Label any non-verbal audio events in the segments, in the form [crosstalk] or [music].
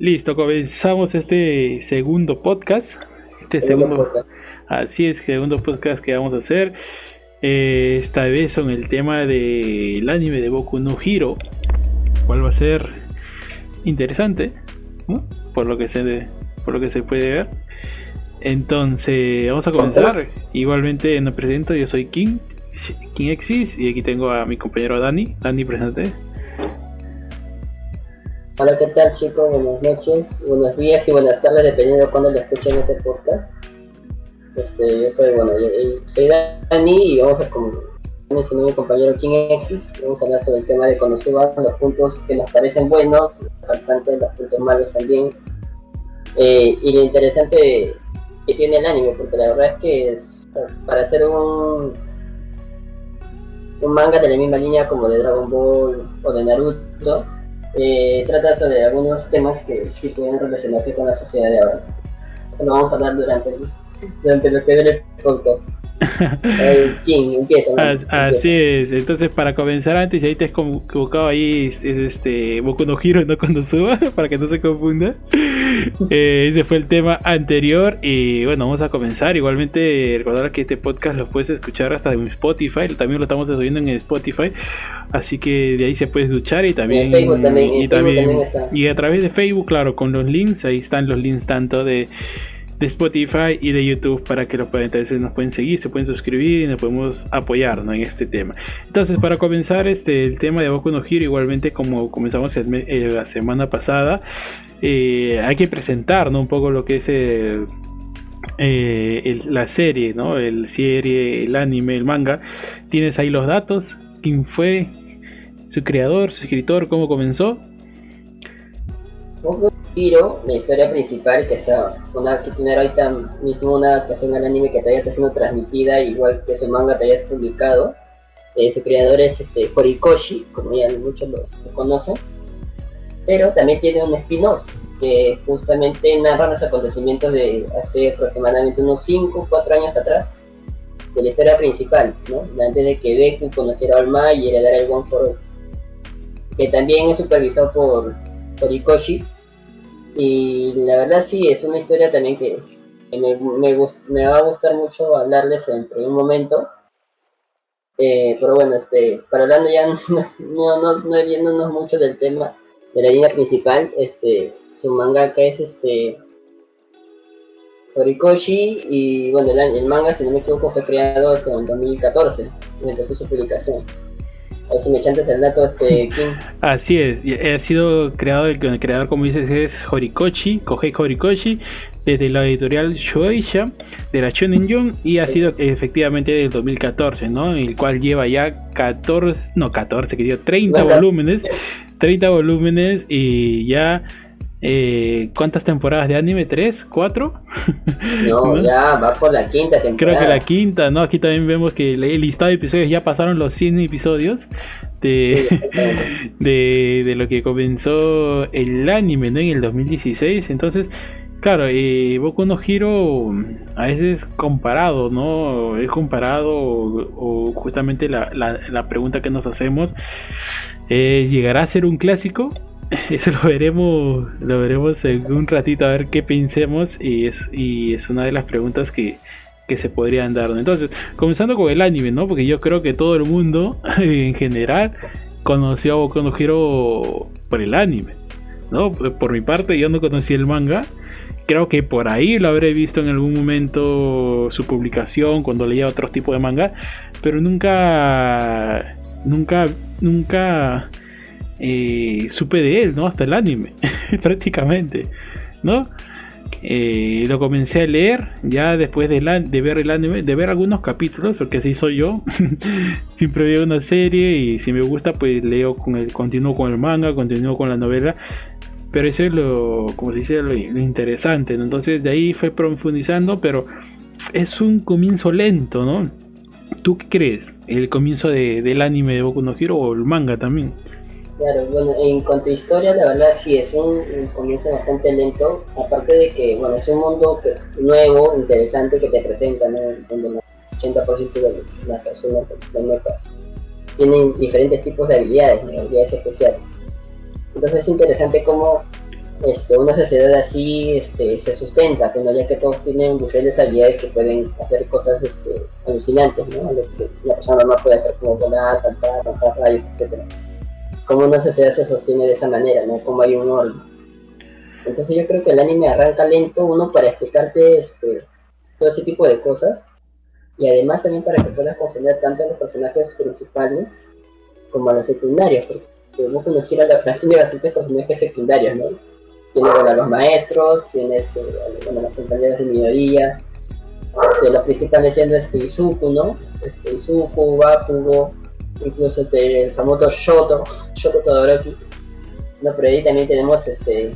Listo, comenzamos este segundo podcast. Este segundo, Así es, segundo podcast que vamos a hacer. Eh, esta vez son el tema del anime de Boku no Hiro. Cuál va a ser interesante, por lo que se por lo que se puede ver. Entonces, vamos a comenzar. Igualmente me presento, yo soy King, King Exis, y aquí tengo a mi compañero Dani. Dani, presente. Hola, ¿qué tal chicos? Buenas noches, buenos días y buenas tardes, dependiendo de cuándo lo escuchen este podcast. Este, yo soy, bueno, soy Dani y vamos a con mi compañero King Exis, vamos a hablar sobre el tema de Konosuba, los puntos que nos parecen buenos, los saltantes, los puntos malos también, eh, y lo interesante que tiene el anime, porque la verdad es que es, para hacer un, un manga de la misma línea como de Dragon Ball o de Naruto, eh, trata sobre algunos temas que sí pueden relacionarse con la sociedad de ahora. Eso lo vamos a hablar durante, durante lo que dure el podcast. King, empieza, Así es, entonces para comenzar antes, ahí te has equivocado ahí, es, este Boku no Hiro, no [laughs] cuando suba, para que no se confunda. [laughs] Eh, ese fue el tema anterior y bueno, vamos a comenzar. Igualmente, recordar que este podcast lo puedes escuchar hasta en Spotify, también lo estamos subiendo en Spotify, así que de ahí se puede escuchar y también, y, también, y a través de Facebook, claro, con los links, ahí están los links tanto de de Spotify y de YouTube para que lo puedan, entonces nos pueden seguir, se pueden suscribir y nos podemos apoyar en este tema. Entonces, para comenzar este el tema de Boku no Hero, igualmente como comenzamos la semana pasada, eh, hay que presentar un poco lo que es eh, la serie, ¿no? El serie, el anime, el manga. Tienes ahí los datos, quién fue su creador, su escritor, cómo comenzó. Hiro, la historia principal, que está una que ahorita mismo una adaptación al anime que todavía está siendo transmitida, igual que su manga todavía publicado. Eh, su creador es este Horikoshi, como ya muchos lo, conocen, pero también tiene un spin-off que justamente narra los acontecimientos de hace aproximadamente unos 5 o 4 años atrás de la historia principal, ¿no? antes de que Deku conociera a Alma y heredara el One for All, que también es supervisado por Horikoshi y la verdad sí, es una historia también que, me, me, va a gustar mucho hablarles dentro de un momento. Eh, pero bueno, este, para hablando ya [laughs] no, no, no, viéndonos mucho del tema de la línea principal, este, su mangaka es este Horikoshi y bueno, el, el, manga, si no me equivoco, fue creado en 2014, empezó su publicación si me el dato, este [laughs] Así es, ha sido creado, el, creador, como dices, es Horikoshi, Kohei Horikoshi, desde la editorial Shueisha de la Shonen Jump y ha sido efectivamente del 2014, ¿no? El cual lleva ya 14, no 14, que 30 volúmenes, 30 volúmenes y ya eh, ¿Cuántas temporadas de anime? ¿Tres? ¿Cuatro? No, [laughs] ya va por la quinta temporada. Creo que la quinta, ¿no? Aquí también vemos que el listado de episodios ya pasaron los 100 episodios [laughs] de, de, lo que comenzó el anime, ¿no? En el 2016. Entonces, claro, eh, Boku no Hiro a veces comparado, ¿no? Es comparado o, justamente la, la, pregunta que nos hacemos, eh, ¿llegará a ser un clásico? [laughs] eso lo veremos lo veremos en un ratito a ver qué pensemos y es, y es una de las preguntas que, se podrían dar. Entonces, comenzando con el anime, ¿no? Porque yo creo que todo el mundo [laughs] en general conoció a Boku no Hero por el anime, ¿no? Por mi parte, yo no conocí el manga. Creo que por ahí lo habré visto en algún momento su publicación cuando leía otro tipo de manga, pero nunca, nunca, nunca supe de él, ¿no? Hasta el anime, [laughs] prácticamente, ¿no? Eh, lo comencé a leer ya después de, de, ver el anime, de ver algunos capítulos, porque así soy yo. [laughs] Siempre veo una serie y si me gusta, pues leo con el, continúo con el manga, continúo con la novela. Pero eso es lo, como se dice, lo, interesante. Entonces de ahí fue profundizando, pero es un comienzo lento, ¿no? ¿Tú qué crees? ¿El comienzo del anime de Boku no Hero o el manga también? Claro, bueno, en cuanto a historia, la verdad sí es un, comienzo bastante lento, aparte de que, bueno, es un mundo nuevo, interesante que te presenta, ¿no? Donde el 80% de las personas tienen diferentes tipos de habilidades, habilidades especiales. Entonces es interesante cómo este, una sociedad así este, se sustenta, pero ya que todos tienen diferentes habilidades que pueden hacer cosas este, alucinantes, ¿no? Lo una persona normal puede hacer como volar, saltar, lanzar rayos, etc. Como una sociedad se sostiene de esa manera, ¿no? Como hay un orden. Entonces yo creo que el anime arranca lento, uno para explicarte este, todo ese tipo de cosas, y además también para que puedas consumir tanto a los personajes principales como a los secundarios, porque vos conocieras la tiene bastantes personajes secundarios, ¿no? Tiene a los maestros, tiene este, bueno, las compañeras de minoría, este, los principales siendo este Izuku, ¿no? Este, Izuku, Bakugo, incluso este, el famoso Shoto, Shoto Todoroki. No, pero ahí también tenemos este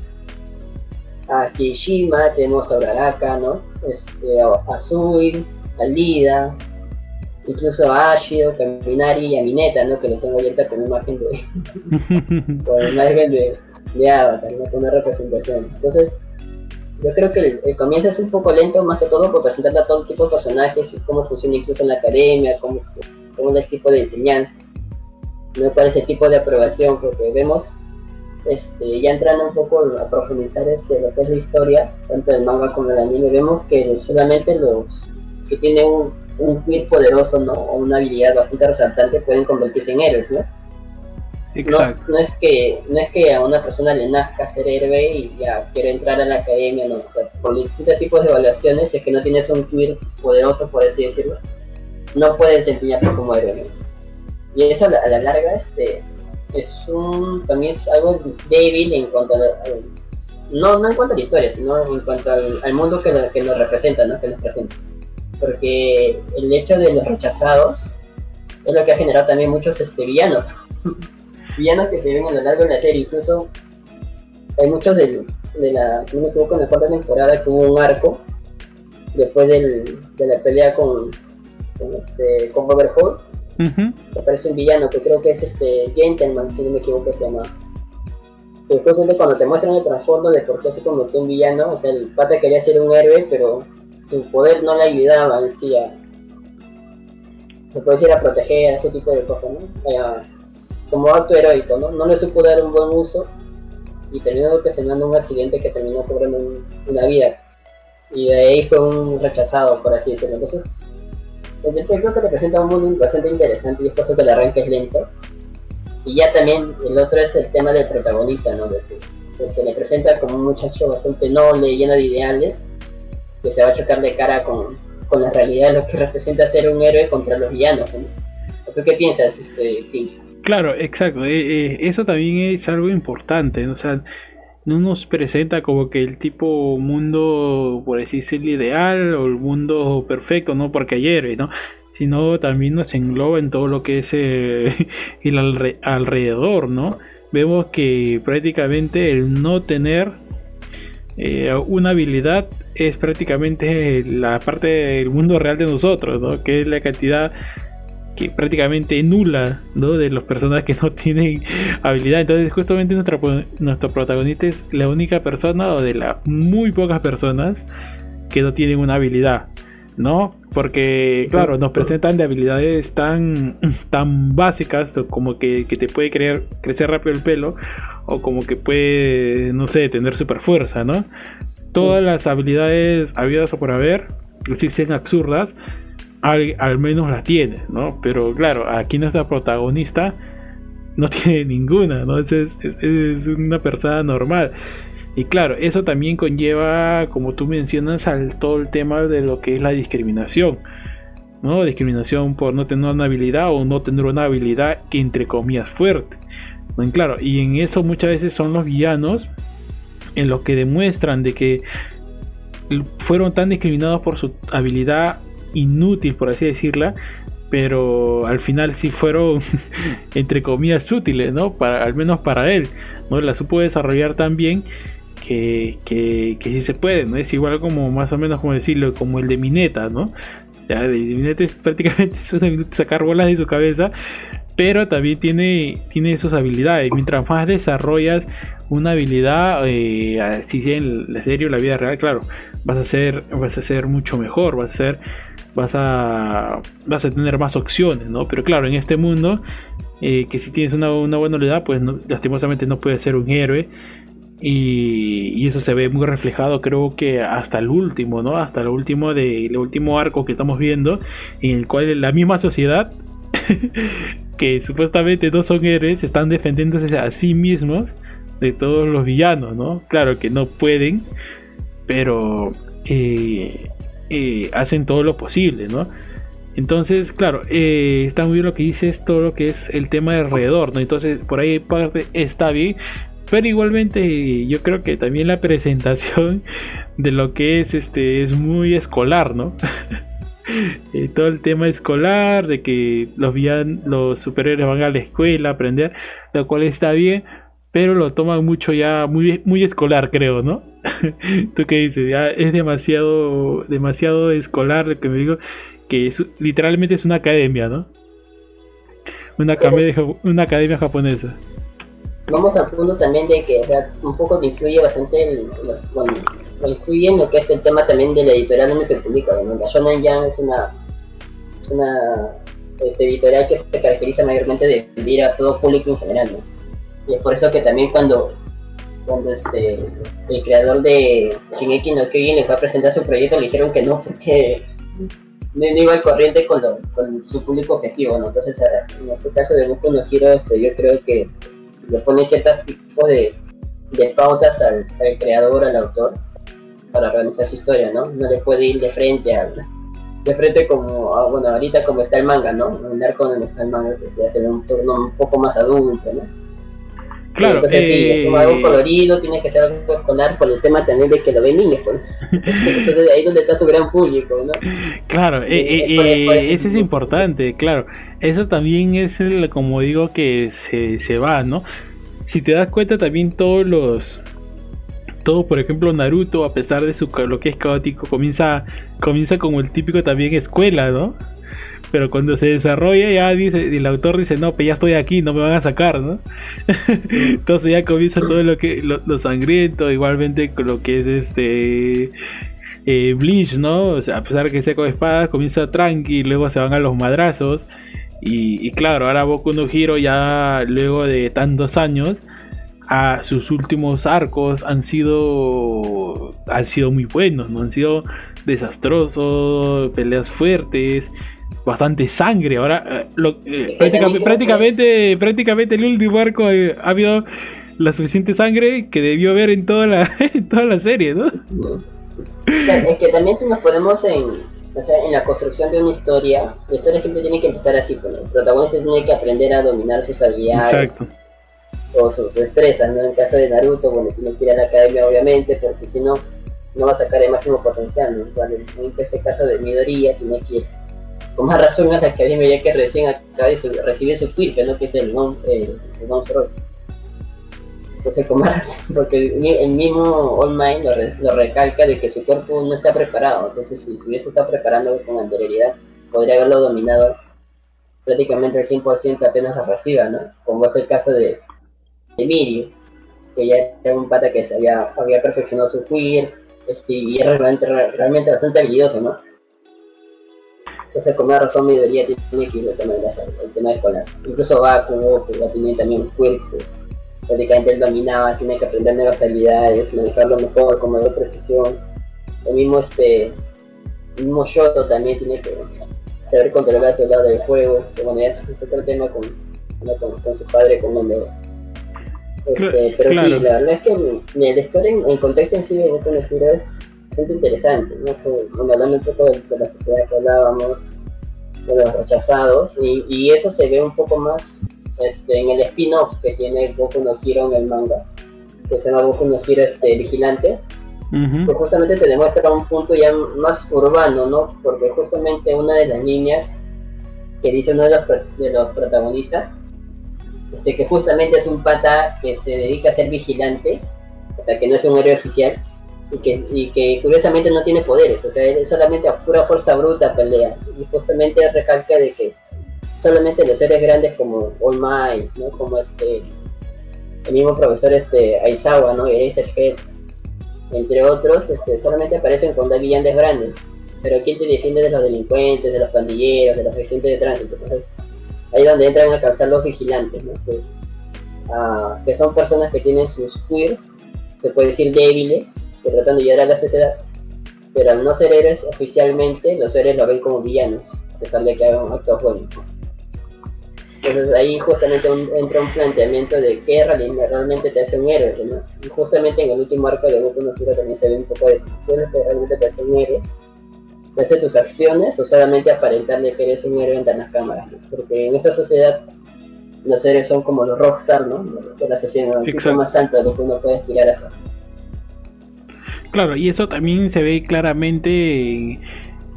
a Kishima, tenemos a Uraraka, ¿no? Este, a Azul, a Lida, incluso a Ashio, Kaminari y a Mineta, ¿no? Que lo tengo abierta con imagen de. [laughs] con imagen de, de Avatar, ¿no? Con una representación. Entonces, yo creo que el, comienzo es un poco lento, más que todo por presentar a todo tipo de personajes y cómo funciona incluso en la academia, cómo, el tipo de enseñanza. No para ese tipo de aprobación, porque vemos, este, ya entrando un poco a profundizar este, lo que es la historia, tanto del manga como del anime, vemos que solamente los que tienen un, un poderoso ¿no? o una habilidad bastante resaltante pueden convertirse en héroes, ¿no? No, es que no es que a una persona le nazca ser héroe y ya quiero entrar a la academia, no, o sea, por distintos tipos de evaluaciones, es que no tienes un queer poderoso, por así decirlo, no puedes desempeñarte como héroe. Y eso a la, larga este, es un, también es algo débil en cuanto a, no, no en cuanto a la historia, sino en cuanto al, mundo que, que nos representa, ¿no? que nos presenta. Porque el hecho de los rechazados es lo que ha generado también muchos este, villanos [laughs] villanos que se ven a lo largo de la serie. Incluso hay muchos de, de la, si no me equivoco, en la cuarta temporada que hubo un arco después del, de la pelea con, con, este, con Overhaul. Uh Aparece un villano que creo que es este Gentleman, si no me equivoco, se llama. Que justamente cuando te muestran el trasfondo de por qué se convirtió en villano, o sea, el pata quería ser un héroe, pero su poder no le ayudaba en sí a, se puede decir a proteger, ese tipo de cosas, ¿no? como acto heroico, ¿no? No le supo dar un buen uso y terminó ocasionando un accidente que terminó cobrando una vida. Y de ahí fue un rechazado, por así decirlo. Entonces, el creo que te presenta un mundo bastante interesante y es eso que el arranque es lento. Y ya también el otro es el tema del protagonista, ¿no? que, se le presenta como un muchacho bastante noble, lleno de ideales, que se va a chocar de cara con, con la realidad de lo que representa ser un héroe contra los villanos. ¿no? ¿Tú qué piensas, este, Claro, exacto. Eh, eh, eso también es algo importante. O sea, no nos presenta como que el tipo mundo, por decirse el ideal o el mundo perfecto, no porque ayer, ¿no? Sino también nos engloba en todo lo que es eh, [laughs] el alrededor, ¿no? Vemos que prácticamente el no tener una habilidad es prácticamente la parte del mundo real de nosotros, ¿no? Que es la cantidad que prácticamente nula ¿no? de los personajes que no [laughs] tienen habilidad. Entonces, justamente nuestro, nuestro protagonista es la única persona o de las muy pocas personas que no tienen una habilidad, ¿no? Porque, claro, nos presentan de habilidades tan, [clears throat] tan básicas como que, que te puede creer, crecer rápido el pelo o como que puede, no sé, tener super fuerza, ¿no? Todas las habilidades habidas o por haber existen absurdas al, menos la tiene, ¿no? Pero claro, aquí nuestra protagonista no [laughs] tiene ninguna, ¿no? Es, es, una persona normal. Y claro, eso también conlleva, como tú mencionas, al todo el tema de lo que es la discriminación. ¿no? Discriminación por no tener una habilidad o no tener una habilidad que entre comillas fuerte. ¿no? claro, y en eso muchas veces son los villanos en los que demuestran de que fueron tan discriminados por su habilidad inútil, por así decirla, pero al final sí fueron, [laughs] entre comillas, útiles, ¿no? Para, al menos para él, ¿no? La supo desarrollar tan bien que, que, que sí se puede, ¿no? Es igual como, más o menos, como decirlo, como el de Mineta, ¿no? Ya, de Mineta es [laughs] prácticamente es una sacar bolas de su cabeza, pero también tiene, tiene sus habilidades. Mientras más desarrollas una habilidad, eh, así en la serie o la vida real, claro, vas a ser, vas a ser mucho mejor, vas a ser vas a, vas a tener más opciones, ¿no? Pero claro, en este mundo, eh, que si tienes una, buena habilidad, pues lastimosamente no puedes ser un héroe, Y, eso se ve muy reflejado creo que hasta el último, ¿no? Hasta el último de el último arco que estamos viendo en el cual la misma sociedad [laughs] que supuestamente no son héroes están defendiéndose a sí mismos de todos los villanos, ¿no? Claro que no pueden, pero eh, hacen todo lo posible, ¿no? Entonces, claro, eh, está muy bien lo que dices, todo lo que es el tema de alrededor, ¿no? Entonces, por ahí parte está bien, pero igualmente yo creo que también la [laughs] presentación de lo que es este es muy escolar, ¿no? [laughs] Eh, todo el tema escolar, de que los, los superhéroes van a la escuela a aprender, lo cual está bien, pero lo toman mucho ya, muy, muy escolar, creo, ¿no? [laughs] ¿Tú qué dices? Ya es demasiado, demasiado escolar lo que me digo, que literalmente es una academia, ¿no? Una academia, una academia japonesa. Vamos al punto también de que un poco te influye bastante el, influye en lo que es el tema también de la editorial donde se publica. ¿no? La Shonen Jump es una, una este, editorial que se caracteriza mayormente de vender a todo público en general. ¿no? Y es por eso que también cuando, cuando este, el creador de Shingeki no Kyojin le fue a presentar su proyecto, le dijeron que no, porque no, iba al corriente con, con su público objetivo. ¿no? Entonces, en este caso de Boku no este, yo creo que le pone ciertos tipos de, de pautas al, al creador, al autor para organizar su historia, ¿no? No le puede ir de frente al de frente como, bueno, ahorita como está el manga, ¿no? El arco donde está el manga, que se hace un turno un poco más adulto, ¿no? Claro, Entonces sí, es algo eh, colorido, tiene que ser algo escolar por el tema también de que lo ven niños, pues. [laughs] Entonces ahí es donde está su gran público, ¿no? Claro, eh, eh, eso es importante, claro. Eso también es el, como digo, que se, se va, ¿no? Si te das cuenta también todos los todo, por ejemplo, Naruto, a pesar de su lo que es caótico, comienza, comienza como el típico también escuela, ¿no? Pero cuando se desarrolla ya dice, el autor dice, no, pues ya estoy aquí, no me van a sacar, ¿no? [laughs] Entonces ya comienza todo lo que, lo, sangriento, igualmente con lo que es este eh, Bleach, ¿no? A pesar de que sea con espadas, comienza tranqui, luego se van a los madrazos. Y, y claro, ahora Boku no Hiro ya luego de tantos años a sus últimos arcos han sido han sido muy buenos, no han sido desastrosos, peleas fuertes, bastante sangre. Ahora eh, eh, prácticamente, prácticamente, el último arco eh, ha habido la suficiente sangre que debió haber en toda la [laughs] toda la serie, ¿no? Es que también si nos ponemos en en la construcción de una historia, la historia siempre tiene que empezar así, pues, el protagonista tiene que aprender a dominar sus habilidades. Exacto o sus destrezas, ¿no? En el caso de Naruto, bueno, tiene que ir a la academia obviamente, porque si no, no va a sacar el máximo potencial, ¿no? en este caso de Midoriya tiene que ir con más razón a la academia ya que recién acaba de recibir su ¿no? Que es el non, Entonces, con más razón, porque el mismo All Might lo, recalca de que su cuerpo no está preparado, entonces si se hubiese estado preparando con anterioridad, podría haberlo dominado prácticamente al 100% apenas lo reciba, ¿no? Como es el caso de, Emilio, que ya era un pata que se había, perfeccionado su queer, este, y era realmente, realmente bastante habilidoso, ¿no? Entonces, con más razón, mi teoría tiene que ir el tema, de la, el tema escolar. Incluso Bakugo, que ya tenía también un cuerpo, prácticamente él dominaba, tiene que aprender nuevas habilidades, manejarlo mejor, con mayor precisión. El mismo, este, el mismo Shoto también tiene que saber controlar ese lado del juego, que bueno, ya ese es otro tema con, con, con su padre, con donde este, pero sí, la verdad es que mi, la historia en, contexto en sí de Boku no es bastante interesante, ¿no? hablando un poco de, la sociedad que hablábamos, de los rechazados, y, y eso se ve un poco más este, en el spin-off que tiene Boku no Hero en el manga, que se llama Boku no Hero este, Vigilantes, que justamente te demuestra un punto ya más urbano, ¿no? Porque justamente una de las niñas que dice uno de los, de los protagonistas este, que justamente es un pata que se dedica a ser vigilante, o sea, que no es un héroe oficial, y que, que curiosamente no tiene poderes, o sea, él solamente a pura fuerza bruta pelea, y justamente recalca de que solamente los héroes grandes como All Might, ¿no? como este, el mismo profesor este, Aizawa, ¿no? y Head, entre otros, este, solamente aparecen cuando hay villanes grandes, pero ¿quién te defiende de los delincuentes, de los pandilleros, de los agentes de tránsito? Entonces, ahí es donde entran a alcanzar los vigilantes, que, ah, son personas que tienen sus queers se puede decir débiles, que tratan de ayudar a la sociedad, pero al no ser héroes oficialmente, los héroes lo ven como villanos, a pesar de que hagan actos buenos. Entonces ahí justamente entra un planteamiento de qué realmente te hace un héroe, ¿no? Y justamente en el último arco de Goku no también se ve un poco de eso. ¿Qué realmente te hace un héroe? ¿Te hace tus acciones o solamente aparentar de que eres un héroe ante las cámaras? Porque en esta sociedad los héroes son como los rockstar, ¿no? De la sociedad, el tipo más alto de lo que uno puede aspirar a ser. Claro, y eso también se ve claramente eh,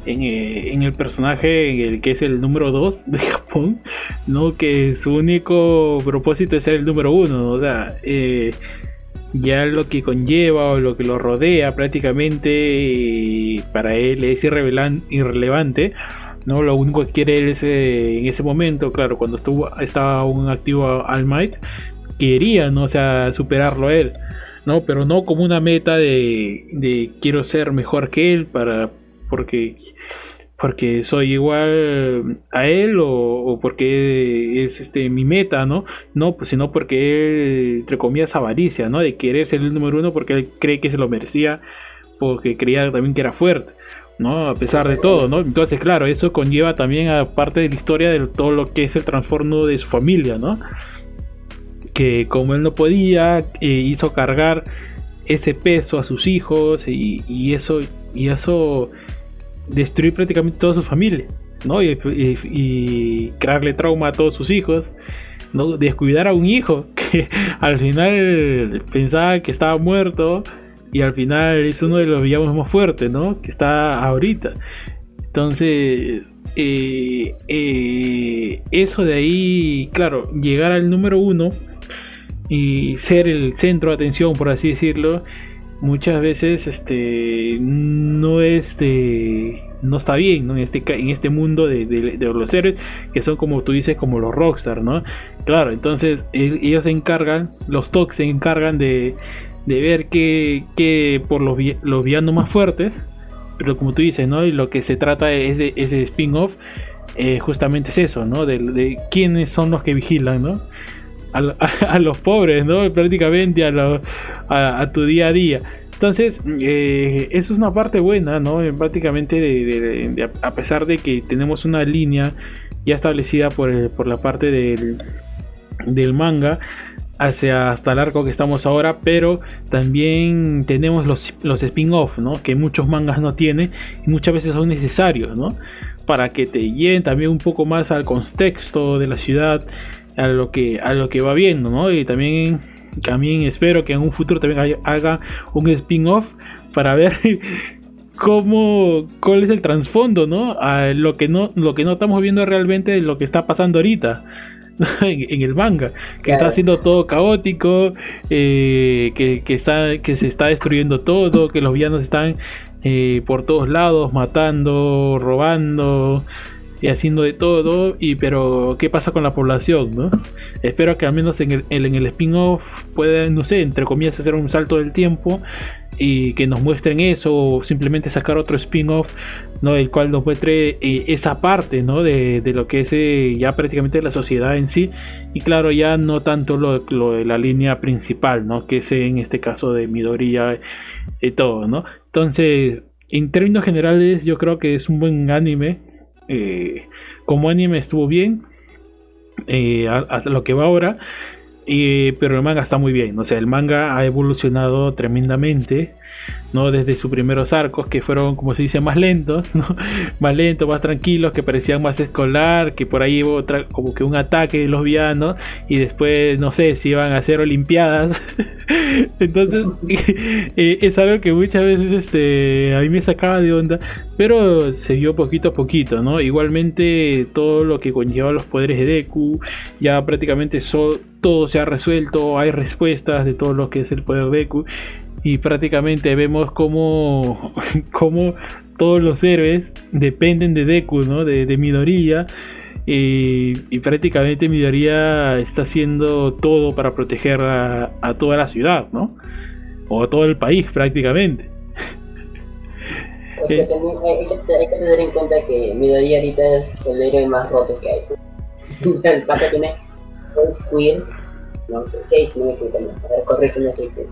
en, el personaje el que es el número 2 [laughs] de Japón, ¿no? Que su único propósito es ser el número 1, o sea, eh, ya lo que conlleva o lo que lo rodea prácticamente eh, para él es irrelevante. ¿no? Lo único que quiere él es en ese momento, claro, cuando estuvo, estaba un activo All Might, quería, ¿no? Sea, superarlo a él. ¿No? Pero no como una meta de, de quiero ser mejor que él para porque porque soy igual a él o, porque es este mi meta, ¿no? No, pues sino porque él, entre comillas, avaricia, ¿no? De querer ser el número uno porque él cree que se lo merecía, porque creía también que era fuerte, ¿no? A pesar de todo, ¿no? Entonces, claro, eso conlleva también a parte de la historia de todo lo que es el trastorno de su familia, ¿no? Que como él no podía, eh, hizo cargar ese peso a sus hijos y, y eso y eso destruir prácticamente toda su familia, ¿no? Y, crearle trauma a todos sus hijos, ¿no? Descuidar a un hijo [laughs] que al final pensaba que estaba muerto y al final es uno de los villanos más fuertes, ¿no? Que está ahorita. Entonces, eh, eh, eso de ahí, claro, llegar al número uno y ser el centro de atención, por así decirlo, muchas veces este no es no está bien en este este mundo de, los héroes que son como tú dices como los rockstar no claro entonces ellos se encargan los tox se encargan de, ver que, por los, los villanos más fuertes pero como tú dices no y lo que se trata es de ese spin-off eh, justamente es eso no de, quiénes son los que vigilan no a, [laughs] los pobres, ¿no? Prácticamente a, tu día a día. Entonces, eh, eso es una parte buena, ¿no? Prácticamente, a pesar de que tenemos una línea ya establecida por, por la parte del, del manga, hacia hasta el arco que estamos ahora, pero también tenemos los, los spin-off, ¿no? Que muchos mangas no tienen y muchas veces son necesarios, ¿no? Para que te lleguen también un poco más al contexto de la ciudad, a lo que a lo que va viendo, ¿no? Y también también espero que en un futuro también haga un spin-off para ver [laughs] cómo cuál es el trasfondo, ¿no? A lo que no lo que no estamos viendo realmente lo que está pasando ahorita. [laughs] en, el manga, que está siendo todo caótico, eh, que, que, está, que se está destruyendo todo, que los villanos están eh, por todos lados matando, robando, y haciendo de todo, y pero ¿qué pasa con la población? ¿no? Espero que al menos en el, en el spin-off puedan, no sé, entre comillas, hacer un salto del tiempo y que nos muestren eso, o simplemente sacar otro spin-off, ¿no? el cual nos muestre eh, esa parte ¿no? de, de lo que es eh, ya prácticamente la sociedad en sí, y claro, ya no tanto lo, lo, de la línea principal, ¿no? que es en este caso de Midoriya y todo, ¿no? Entonces, en términos generales, yo creo que es un buen anime eh, como anime estuvo bien, eh, hasta lo que va ahora, pero el manga está muy bien, o sea, el manga ha evolucionado tremendamente. ¿No? Desde sus primeros arcos que fueron, como se dice, más lentos, [laughs] Más lentos, más tranquilos, que parecían más escolar, que por ahí hubo como que un ataque de los villanos y después, no sé, si iban a hacer olimpiadas. [laughs] Entonces, [laughs] eh, es algo que muchas veces este, a mí me sacaba de onda, pero se vio poquito a poquito, ¿no? Igualmente, todo lo que conlleva los poderes de Deku, ya prácticamente todo se ha resuelto, hay respuestas de todo lo que es el poder de Deku y prácticamente vemos como, [laughs] como todos los héroes dependen de Deku, ¿no? de, de Midoriya. Y, prácticamente Midoriya está haciendo todo para proteger a, toda la ciudad, ¿no? O a todo el país prácticamente. Hay que, tener, en cuenta que Midoriya ahorita es el héroe más roto que hay. [laughs] el pata tiene 6 queers, no sé, 6 no me equivoco, a ver, corrígeme 6 queers.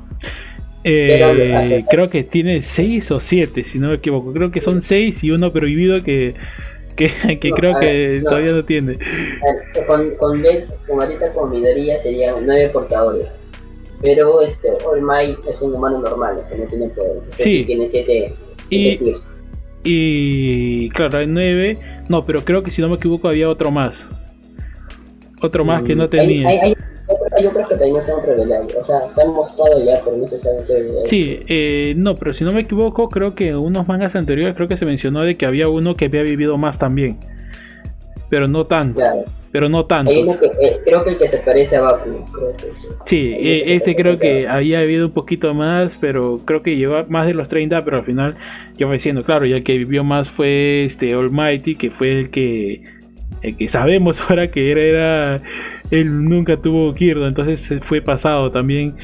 Eh, creo que tiene 6 o 7, si no me equivoco. Creo que son 6 y uno prohibido que, que, [laughs] que creo que todavía no tiene. Con, con LED, como ahorita con minoría serían 9 portadores. Pero este All Might es un humano normal, o sea, no tiene poderes. sí. tiene 7 y, y claro, hay 9. No, pero creo que si no me equivoco había otro más. Otro más que no tenía. Hay, hay, hay otros que también se han revelado. O sea, se han mostrado ya, pero no se sabe qué Sí, eh, no, pero si no me equivoco, creo que unos mangas anteriores creo que se mencionó de que había uno que había vivido más también. Pero no tanto. Pero no tanto. Hay uno que, eh, creo que el que se parece a Baku. sí, eh, ese creo que había habido un poquito más, pero creo que lleva más de los 30, pero al final yo voy diciendo, claro, ya el que vivió más fue este Almighty, que fue el que el que sabemos [laughs] ahora que era, era él nunca tuvo Kirdo, entonces fue pasado también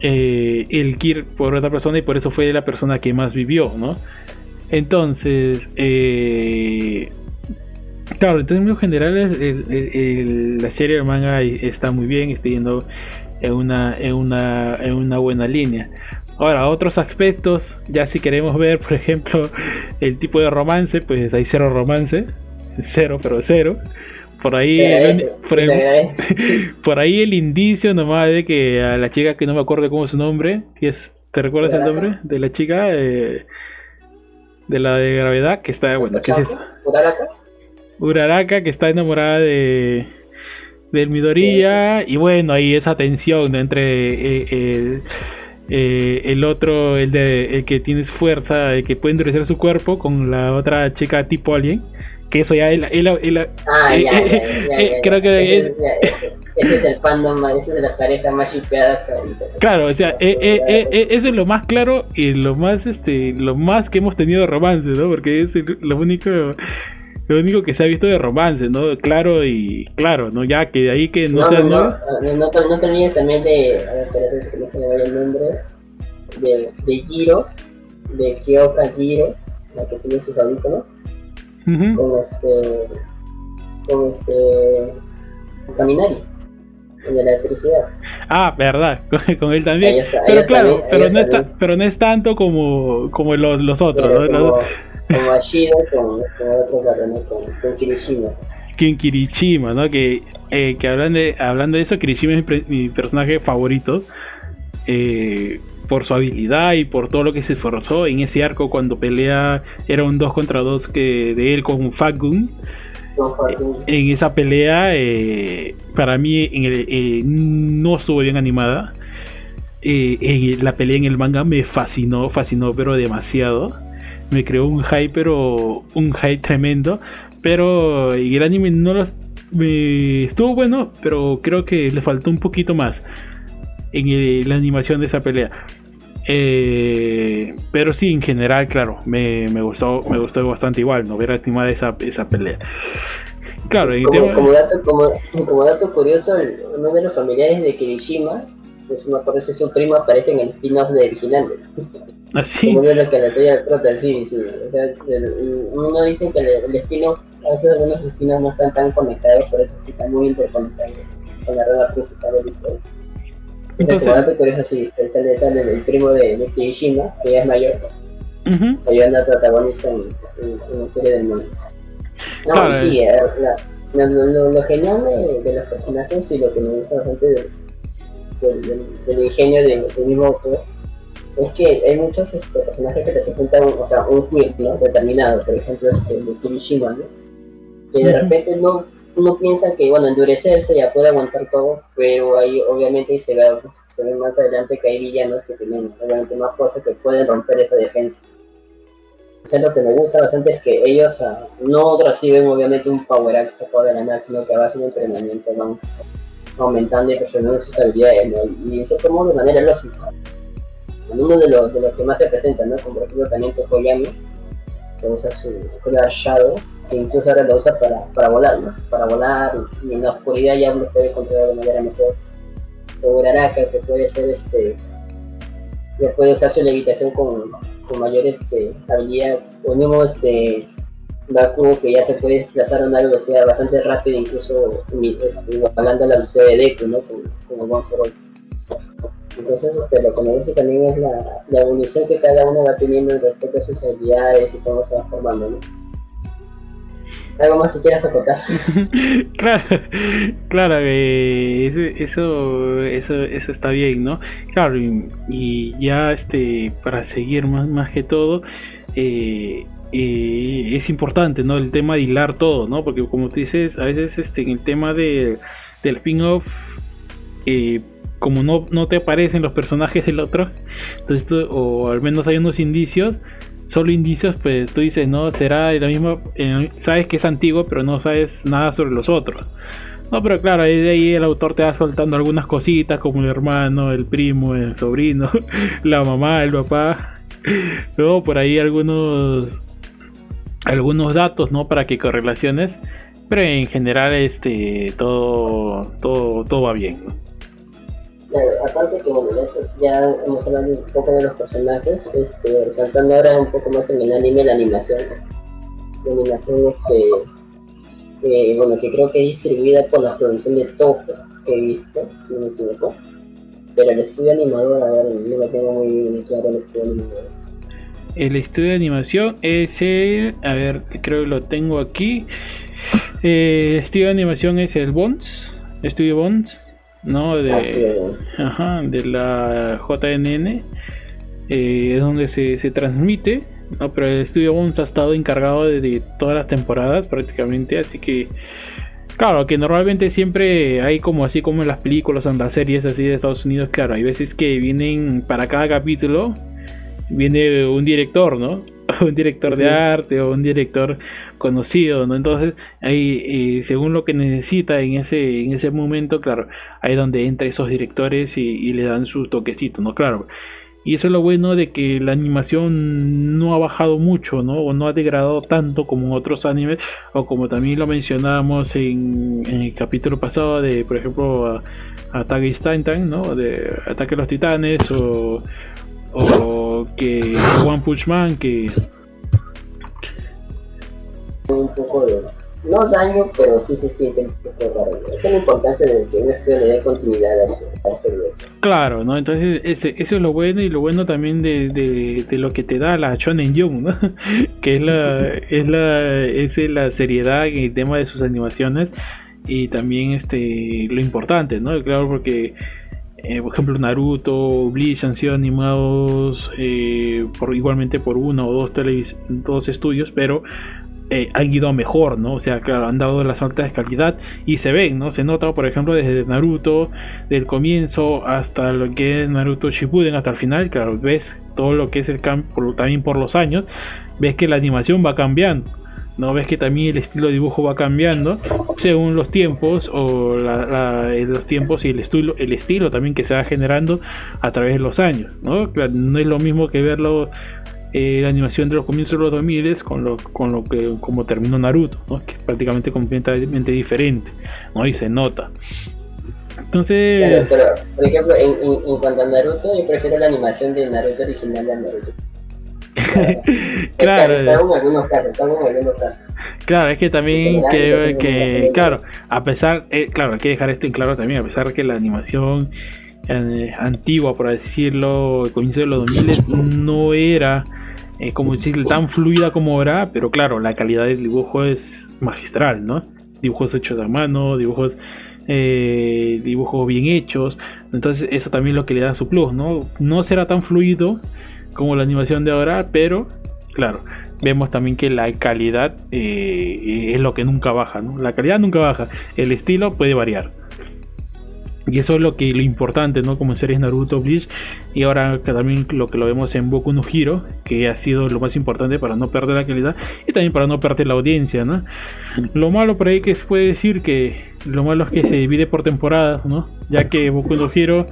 eh, el Kir por otra persona y por eso fue la persona que más vivió, ¿no? Entonces, eh, claro, en términos generales, la serie de manga está muy bien, está yendo en una, una, en una buena línea. Ahora, otros aspectos, ya si queremos ver, por ejemplo, el tipo de romance, pues hay cero romance, [laughs] cero, pero cero. Por ahí, el, [laughs] [laughs] por, ahí el indicio nomás de que a la chica que no me acuerdo cómo es su nombre, es, ¿te recuerdas el nombre de la chica? Eh, de la de gravedad, que está, bueno, ¿qué es eso? Uraraka. Uraraka, que está enamorada de del Midoriya, y bueno, ahí esa tensión entre eh, eh, el otro, el de el que tienes fuerza, el que puede endurecer su cuerpo, con la otra chica tipo alien que eso ya ah, ya, creo que ese, es, el fandom ese es de las parejas más chipeadas claro o sea eh, eh, eh, eso es lo más claro y lo más este lo más que hemos tenido de romance no porque es lo único lo único que se ha visto de romance no claro y claro no ya que de ahí que no no no, no, no, no, te olvides también de a ver espérate que no se me vaya el nombre de, de Giro de Kyoka Giro la que tiene sus audífonos con este con este con Caminari de la electricidad. Ah verdad [laughs] con, él también. Pero claro pero no, es pero no es tanto como como los, los otros como, [laughs] como Ashida con, con otro con, con Kirishima. Con Kirishima no que eh, que hablando de, hablando de eso Kirishima es mi personaje favorito. Eh, por su habilidad y por todo lo que se esforzó en ese arco cuando pelea era un 2 contra 2 que de él con Fagun. En esa pelea eh, para mí en el, eh, no estuvo bien animada. En la pelea en el manga me fascinó fascinó pero demasiado. Me creó un hype pero un hype tremendo. Pero el anime no lo estuvo bueno pero creo que le faltó un poquito más en la animación de esa pelea. Eh, pero sí, en general, claro, me, gustó me gustó bastante igual no ver animada esa, esa pelea. Claro, como, dato, como, dato curioso, uno de los familiares de Kirishima, pues me acuerdo si su primo aparece en el spin-off de Vigilantes. Así. ¿Ah, como lo que le soy al prota, sí, sí. O sea, uno dice que el, spin-off, a veces algunos spin-offs no están tan conectados, pero eso sí están muy interconectados con la red principal de la historia. Entonces, dato curioso, sí, sale, sale el primo de, de Kirishima, que ya es mayor, ayudando al protagonista en, en, la serie del mundo. No, sí, eh, lo, genial de, los personajes y lo que me gusta bastante del, ingenio del, mismo autor es que hay muchos este, personajes que representan o sea, un queer ¿no? determinado, por ejemplo este, de Kirishima, ¿no? que de repente no uno piensa que, bueno, endurecerse ya puede aguantar todo, pero ahí obviamente se ve, se ve más adelante que hay villanos que tienen obviamente más fuerza que pueden romper esa defensa. Eso lo que me gusta bastante es que ellos uh, no reciben obviamente un power up sacado de la nada, sino que a base de entrenamiento van aumentando y perfeccionando sus habilidades, y eso como de manera lógica. Uno de los, de los que más se presentan, ¿no? como por ejemplo también Tokoyami, que usa su Shadow, que incluso ahora lo usa para, para volar, ¿no? Para volar y en la oscuridad ya lo puede controlar de manera mejor. O Uraraka, que puede ser este. Ya puede usar su levitación con, con mayor este, habilidad. O mismo este. Baku, que ya se puede desplazar a una velocidad bastante rápida, incluso este, igualando la velocidad de Deku, ¿no? Como, como Entonces, este, lo que me gusta también es la, la evolución que cada uno va teniendo respecto a sus habilidades y cómo se va formando, ¿no? ¿Algo más que quieras acotar? [laughs] claro, claro, eh, eso, eso, eso está bien, ¿no? Claro, y, ya este, para seguir más, más que todo, eh, eh, es importante, ¿no? El tema de hilar todo, ¿no? Porque como tú dices, a veces este, en el tema de, del spin-off, como no, no te aparecen los personajes del otro, entonces, o al menos hay unos indicios, solo indicios, pues tú dices, no, será la misma, eh, sabes que es antiguo, pero no sabes nada sobre los otros. No, pero claro, ahí, de ahí el autor te va soltando algunas cositas como el hermano, el primo, el sobrino, [laughs] la mamá, el papá. Luego por ahí algunos algunos datos, ¿no? Para que correlaciones, pero en general este todo todo todo va bien, aparte que bueno, ya, hemos hablado un poco de los personajes, este, resaltando ahora un poco más en el anime la animación. La animación este que bueno que creo que es distribuida por la producción de Toho que he visto, si no me equivoco. Pero el estudio animador, a ver, no lo tengo muy claro el estudio animador. El estudio de animación es el, a ver, creo que lo tengo aquí. Eh, el estudio de animación es el Bones, Estudio Bones. ¿No? De, ajá, de la JNN, eh, es donde se, se transmite, ¿no? Pero el estudio Bones ha estado encargado de, todas las temporadas prácticamente, así que Claro, que normalmente siempre hay como así como en las películas, en las series así de Estados Unidos, claro, hay veces que vienen para cada capítulo, viene un director, ¿no? [laughs] un director de arte o un director conocido, ¿no? Entonces, ahí, eh, según lo que necesita en ese, en ese momento, claro, ahí es donde entra esos directores y, le dan su toquecito, ¿no? Claro. Y eso es lo bueno de que la animación no ha bajado mucho, ¿no? O no ha degradado tanto como en otros animes, o como también lo mencionábamos en, el capítulo pasado de, por ejemplo, Attack Titan, ¿no? De Ataque a los Titanes, o, o que One Punch Man que un poco de no daño pero sí se siente un poco raro. Esa es la importancia de que un estudio le dé continuidad a, este proyecto claro no entonces ese, eso es lo bueno y lo bueno también de, de, de lo que te da la Shonen Jump ¿no? [laughs] que es la es la es la seriedad en el tema de sus animaciones y también este lo importante no claro porque eh, por ejemplo Naruto, Bleach han sido animados eh, por, igualmente por uno o dos, dos estudios, pero eh, han ido mejor, ¿no? O sea, han dado las altas de calidad y se ven, ¿no? Se nota, por ejemplo, desde Naruto, del comienzo hasta lo que es Naruto Shippuden, hasta el final, claro, ves todo lo que es el cambio, también por los años, ves que la animación va cambiando. ¿No? Ves que también el estilo de dibujo va cambiando según los tiempos o los tiempos y el estilo, el estilo también que se va generando a través de los años, ¿no? no es lo mismo que verlo eh, la animación de los comienzos de los 2000 con lo, con lo que como terminó Naruto, ¿no? que es prácticamente completamente diferente, ¿no? y se nota. Entonces, pero, por ejemplo, en, en, cuanto a Naruto, yo prefiero la animación de Naruto original de Naruto. [laughs] claro. Claro, es que también que, que claro, a pesar, eh, claro, hay que dejar esto en claro también, a pesar de que la animación eh, antigua, por decirlo, el comienzo de los 2000 no era eh, como decir tan fluida como ahora, pero claro, la calidad del dibujo es magistral, ¿no? Dibujos hechos a mano, dibujos dibujos bien hechos, entonces eso también es lo que le da su plus, ¿no? No será tan fluido como la animación de ahora, pero claro, vemos también que la calidad eh, es lo que nunca baja, ¿no? La calidad nunca baja, el estilo puede variar. Y eso es lo que lo importante, ¿no? Como series Naruto, Bleach y ahora también lo que lo vemos en Boku no Hero, que ha sido lo más importante para no perder la calidad y también para no perder la audiencia, ¿no? Lo malo por ahí que se puede decir que lo malo es que se divide por temporadas, ¿no? Ya que Boku no Hero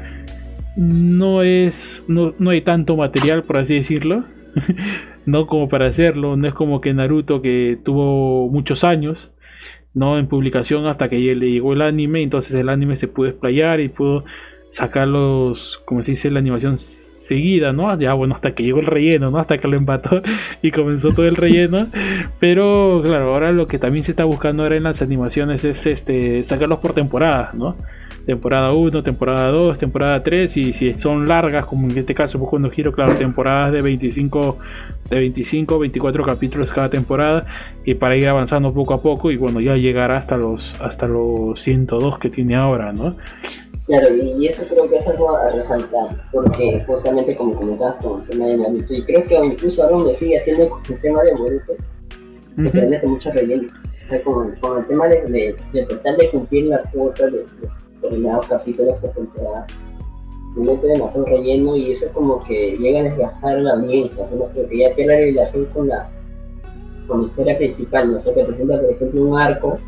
no es no, no hay tanto material por así decirlo [laughs] no como para hacerlo no es como que Naruto que tuvo muchos años no en publicación hasta que le llegó el anime entonces el anime se pudo explayar y pudo sacar los como se dice la animación seguida, ¿no? Ya bueno, hasta que llegó el relleno, ¿no? Hasta que lo empató [laughs] y comenzó todo el relleno. Pero claro, ahora lo que también se está buscando ahora en las animaciones es este sacarlos por temporadas, ¿no? Temporada 1, temporada 2, temporada 3 y si son largas, como en este caso cuando giro, claro, temporadas de 25 de 25, 24 capítulos cada temporada y para ir avanzando poco a poco y bueno, ya llegará hasta los hasta los 102 que tiene ahora, ¿no? Claro, y eso creo que es algo a resaltar, porque justamente como comentabas con el tema de Naruto, y creo que incluso ahora me sigue haciendo con el tema de Naruto, que te mete mucho relleno. O sea, con, con el tema de, de, de, tratar de cumplir la cuota de, de determinados capítulos por temporada, me mete demasiado relleno y eso como que llega a desgastar la audiencia, ¿no? porque ya pierde la relación con la, con la historia principal, ¿no? O sea, te presenta, por ejemplo, un arco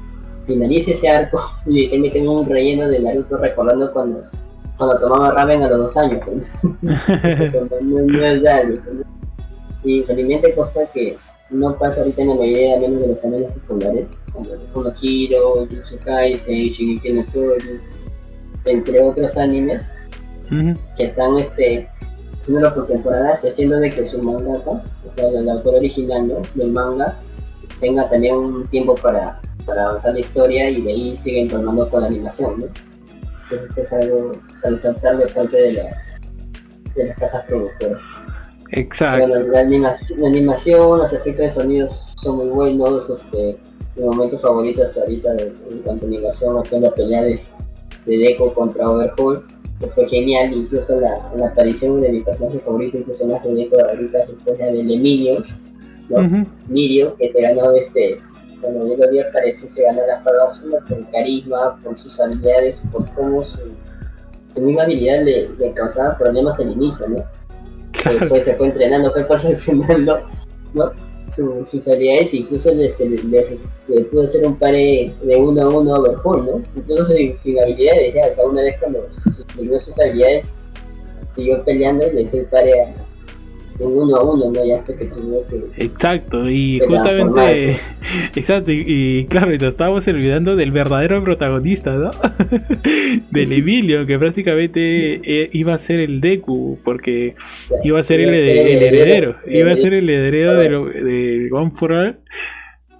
finalice ese arco [laughs] y te meten un relleno de Naruto recordando cuando, cuando tomaba ramen a los dos años. Pues. no, [laughs] [laughs] no, es daño. Y felizmente cosa que no pasa ahorita en la mayoría menos de los animes populares, como Kono Hiro, Jujutsu Kaisen, Shingeki no Kyojin, entre otros animes que están este haciéndolo por temporadas y haciendo de que sus mangakas, o sea, el autor original ¿no? del manga, tenga también un tiempo para para avanzar la historia y de ahí siguen tomando con la animación, ¿no? Entonces es algo a resaltar de parte de las, de las casas productoras. Exacto. la, animación, la, animación, los efectos de sonidos son muy buenos, este, mi momento favorito hasta ahorita en cuanto a animación ha la pelea de, de Deco contra Overhaul, que fue genial, incluso la, la aparición de mi personaje favorito, el personaje de Deco ahorita, después la del Emilio, ¿no? Emilio, que se ganó este cuando yo lo vi parece se ganó la pruebas por carisma, por sus habilidades, por cómo su, su misma habilidad le, le, causaba problemas al inicio, ¿no? Después se fue entrenando, fue perfeccionando, ¿no? Su, sus habilidades, incluso este, le, le, le, pudo hacer un pare de uno a uno a Overhaul, ¿no? Incluso sin, sin, habilidades, ya, o sea, una vez cuando suprimió sus habilidades, siguió peleando y le hizo el pare a, uno a uno, ¿no? Que tuvo que. Exacto, y justamente. [laughs] Exacto, y, claro, y nos estábamos olvidando del verdadero protagonista, ¿no? [laughs] del Emilio, que prácticamente eh, iba a ser el Deku, porque iba a ser, el, heredero, iba a ser el heredero de, de One for All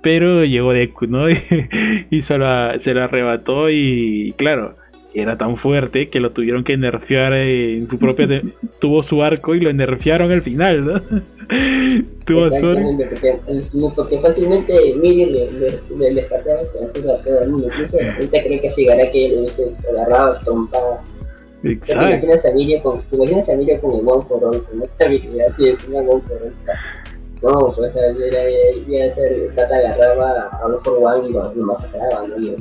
pero llegó Deku, ¿no? [laughs] y se la, se la arrebató y claro, era tan fuerte que lo tuvieron que nerfear en su propia. [laughs] tuvo su arco y lo nerfearon al final, ¿no? [laughs] tuvo Exactamente, porque, porque, fácilmente Miriam le, le, le, a todo el mundo. Incluso ahorita creo que llegará que le hubiese agarrado trompada. Exacto. ¿Te imaginas a Miriam con, ¿te imaginas a Miriam con el One for All, con esa habilidad y encima One for All? O sea, no, pues era, ya ese trata agarraba a One for One y lo, lo masacraba, ¿no? Y,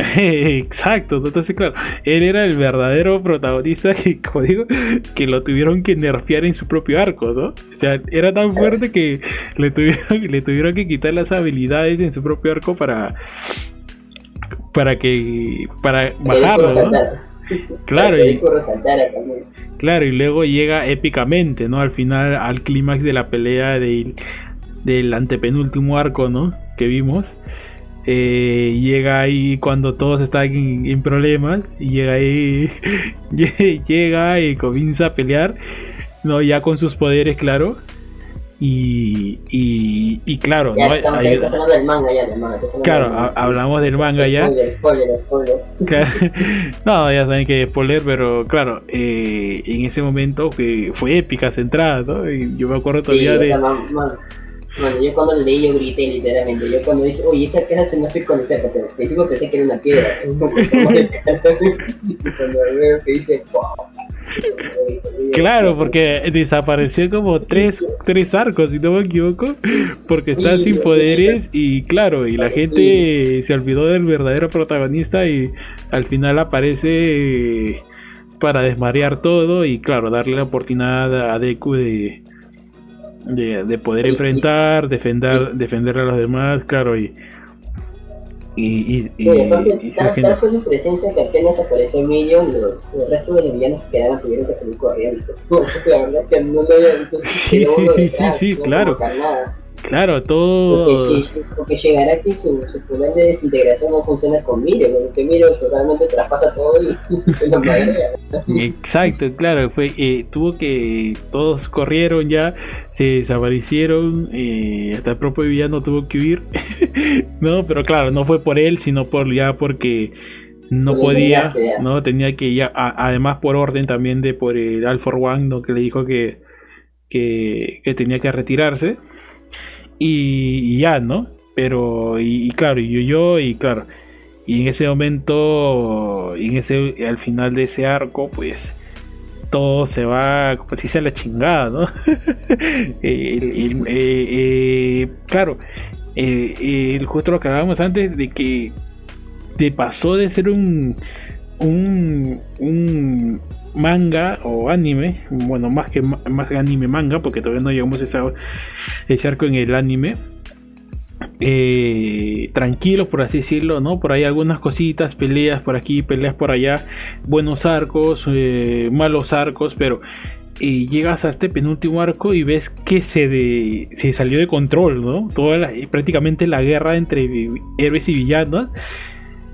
[laughs] Exacto, entonces claro, él era el verdadero protagonista que, [laughs] como digo, que lo tuvieron que nerfear en su propio arco, ¿no? O sea, era tan fuerte que le tuvieron, [laughs] le tuvieron que quitar las habilidades en su propio arco para para que para bajarlo, ¿no? Claro, y, claro, y luego llega épicamente, ¿no? Al final, al clímax de la pelea del, del antepenúltimo arco, ¿no? Que vimos eh, llega ahí cuando todos están en, problemas y llega ahí [laughs] llega y comienza a pelear no ya con sus poderes claro y, y, y claro ya, ¿no? estamos, Hay, hablando del manga ya del manga, claro del manga. hablamos del manga ya spoiler, spoiler, spoiler. [laughs] no ya saben que spoiler pero claro eh, en ese momento que fue épica esa entrada ¿no? y yo me acuerdo todavía sí, de o sea, man, man bueno, yo cuando leí yo grité literalmente. Yo cuando dije, oye, esa cara se me hace conocer, porque te digo pensé que era una piedra. [laughs] y cuando veo que dice, wow. Claro, porque desapareció como tres, tres arcos, si no me equivoco, porque está sin poderes y claro, y la gente se olvidó del verdadero protagonista y al final aparece para desmarear todo y claro, darle la oportunidad a Deku de, de, de poder enfrentar, defender, defender a los demás, claro, y. Y, y, y, y tal, fue su presencia que apenas apareció Emilio, los, el resto de los villanos que quedaban tuvieron que salir corriendo. [laughs] [laughs] la verdad que no lo había visto. Sí, sí, sí, sí, claro. Claro, todo. Porque, llegará que su, su poder de desintegración no funciona con Miro, porque Miro realmente traspasa todo y [laughs] se lo madrea. Exacto, claro, fue, eh, tuvo que. Todos corrieron ya, se desaparecieron, eh, hasta el propio villano tuvo que huir. [laughs] no, pero claro, no fue por él, sino por ya porque no podía, no tenía que ya, además por orden también de por el All for One, ¿no? que le dijo que, que, tenía que retirarse y, ya, ¿no? Pero, y, claro, y yo, y claro, y en ese momento, en ese, al final de ese arco, pues todo se va, como si se la chingada, ¿no? [laughs] Eh, eh, claro, eh, el justo lo que hablábamos antes de que te pasó de ser un, un, un manga o anime, bueno, más que más anime manga, porque todavía no llegamos ese, arco en el anime. Eh, tranquilo por así decirlo, ¿no? Por ahí algunas cositas, peleas por aquí, peleas por allá, buenos arcos, eh, malos arcos, pero y llegas a este penúltimo arco y ves que se, se salió de control, ¿no? Toda prácticamente la guerra entre héroes y villanos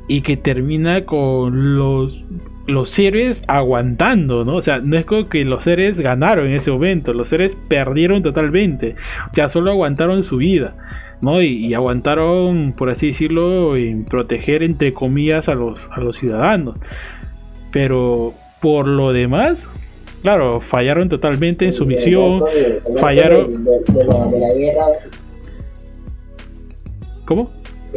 y que termina con los los héroes aguantando, ¿no? O sea, no es como que los seres ganaron en ese momento, los seres perdieron totalmente, o sea, solo aguantaron su vida, ¿no? Y, aguantaron, por así decirlo, en proteger entre comillas a los, a los ciudadanos. Pero por lo demás, claro, fallaron totalmente en su misión, fallaron... De, la, guerra. ¿Cómo?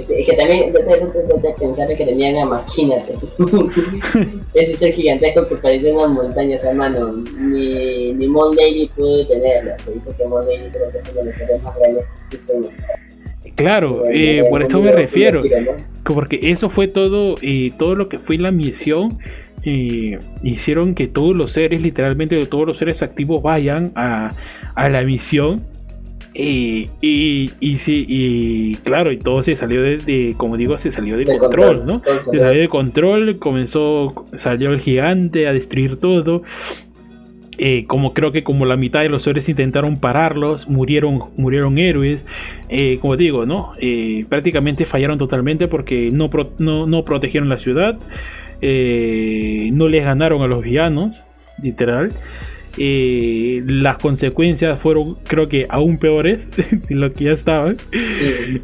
Es que, también de pensar que tenían a Machínate. [laughs] Ese es el gigantesco que parecía una montaña, o sea, mano, ni, ni Mon pudo detenerla. Se dice que Mon creo que es uno de los seres más grandes que existen. Claro, eh, por esto me refiero. Porque eso fue todo, y todo lo que fue la misión hicieron que todos los seres, literalmente todos los seres activos vayan a, la misión. Y, y, y, sí, y claro, y todo se salió de, como digo, se salió de, control, ¿no? Se salió de control, comenzó, salió el gigante a destruir todo. Eh, como creo que como la mitad de los seres intentaron pararlos, murieron, murieron héroes. Eh, como digo, ¿no? Eh, prácticamente fallaron totalmente porque no, no, no protegieron la ciudad. Eh, no les ganaron a los villanos, literal. Eh, las consecuencias fueron creo que aún peores [laughs] de lo que ya estaban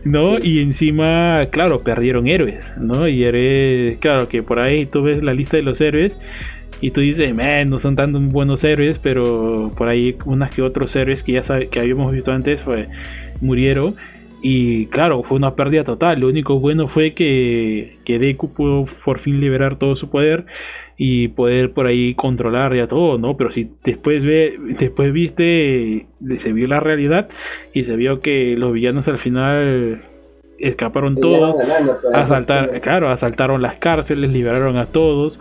no y encima claro perdieron héroes no y eres claro que por ahí tú ves la lista de los héroes y tú dices no son tan buenos héroes pero por ahí unas que otros héroes que ya que habíamos visto antes fue murieron. Y claro, fue una pérdida total. Lo único bueno fue que, que Deku pudo por fin liberar todo su poder y poder por ahí controlar ya todo, ¿no? Pero si después ve, después viste, se vio la realidad y se vio que los villanos al final escaparon todos, asaltar, claro, asaltaron las cárceles, liberaron a todos,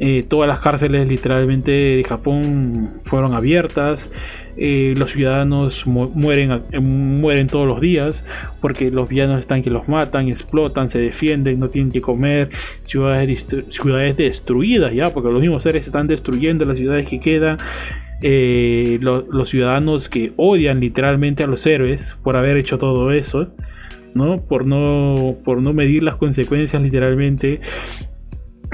eh, todas las cárceles literalmente de Japón fueron abiertas, eh, los ciudadanos mueren, eh, mueren todos los días porque los villanos están que los matan, explotan, se defienden, no tienen que comer, ciudades, ciudades destruidas ya, porque los mismos seres están destruyendo las ciudades que quedan. los ciudadanos que odian literalmente a los héroes por haber hecho todo eso, ¿no? Por no, por no medir las consecuencias literalmente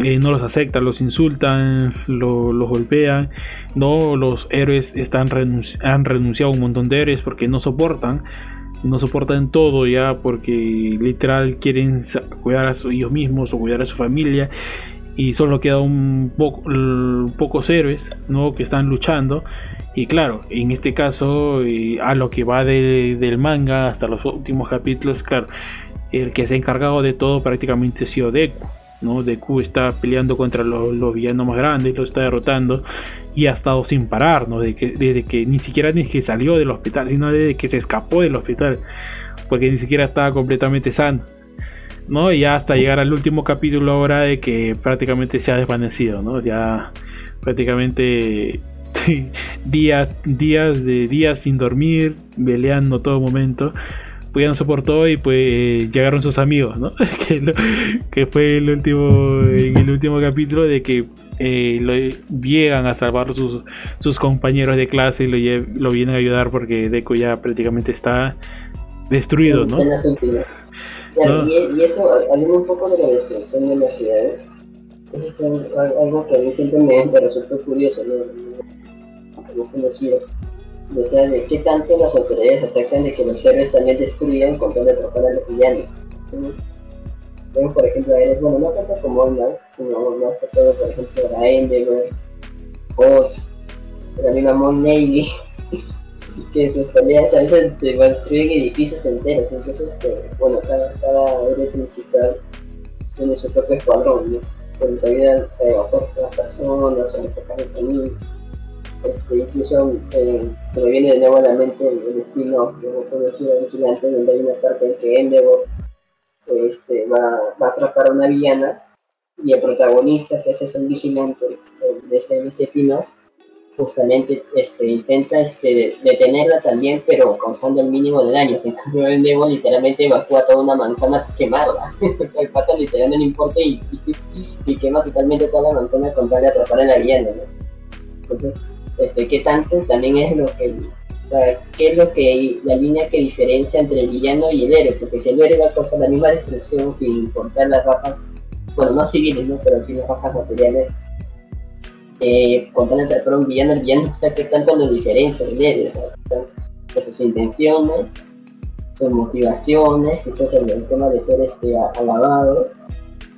eh, no los aceptan, los insultan, los golpean. No, los héroes están han renunciado a un montón de héroes porque no soportan, no soportan todo ya porque literal quieren cuidar a ellos mismos o cuidar a su familia y solo queda un poco pocos héroes ¿no? que están luchando y claro en este caso a lo que va del manga hasta los últimos capítulos claro el que se ha encargado de todo prácticamente ha sido Deku ¿no? Deku está peleando contra los, villanos más grandes, lo está derrotando y ha estado sin parar, ¿no? Desde que, desde que ni siquiera ni que salió del hospital, sino desde que se escapó del hospital, porque ni siquiera estaba completamente sano. ¿No? Y hasta llegar al último capítulo ahora de que prácticamente se ha desvanecido, ¿no? Ya prácticamente [laughs] días, días de días sin dormir, peleando todo momento pues ya no soportó y pues llegaron sus amigos, ¿no? [laughs] que, fue el último, en el último capítulo de que eh, lo llegan a salvar sus, sus compañeros de clase y lo, lo vienen a ayudar porque Deku ya prácticamente está destruido, ¿no? Y, eso, hablando un poco de la destrucción de las ciudades, eso es algo que a mí siempre me, resultó curioso, ¿no? no quiero o sea, de qué tanto las autoridades aceptan de que los héroes también destruyan con tal de atrapar a los villanos. Por ejemplo, a Eres, bueno, no tanto como All sino más que todo, por ejemplo, a Endeavor, Oz, la misma Mon Navy, que sus peleas a veces se construyen edificios enteros, entonces, este, bueno, cada, cada héroe principal tiene su propio escuadrón, ¿no? Donde se ayudan eh, a las personas a despejar el. Este, incluso eh, me viene de nuevo a la mente el, estilo de Goku Vigilante, donde hay una parte en que Endeavor este, va, va, a atrapar a una villana y el protagonista, que es un vigilante de este, este spin justamente este, intenta este, detenerla también, pero causando el mínimo de daños. En cambio, el Demo literalmente evacúa toda una manzana para [laughs] el pata literalmente no importa y, quema totalmente toda la manzana con tal de atrapar a la villana. Entonces, este, ¿qué tanto también es lo que qué es lo que la línea que diferencia entre el villano y el héroe, porque si el héroe va a causar la misma destrucción sin importar las bajas, bueno, no civiles, ¿no? pero sí las bajas materiales, eh, con atrapar a un villano, el villano, o sea, qué tanto lo diferencia del héroe, o sea, sus intenciones, sus motivaciones, quizás el, el tema de ser este, alabado,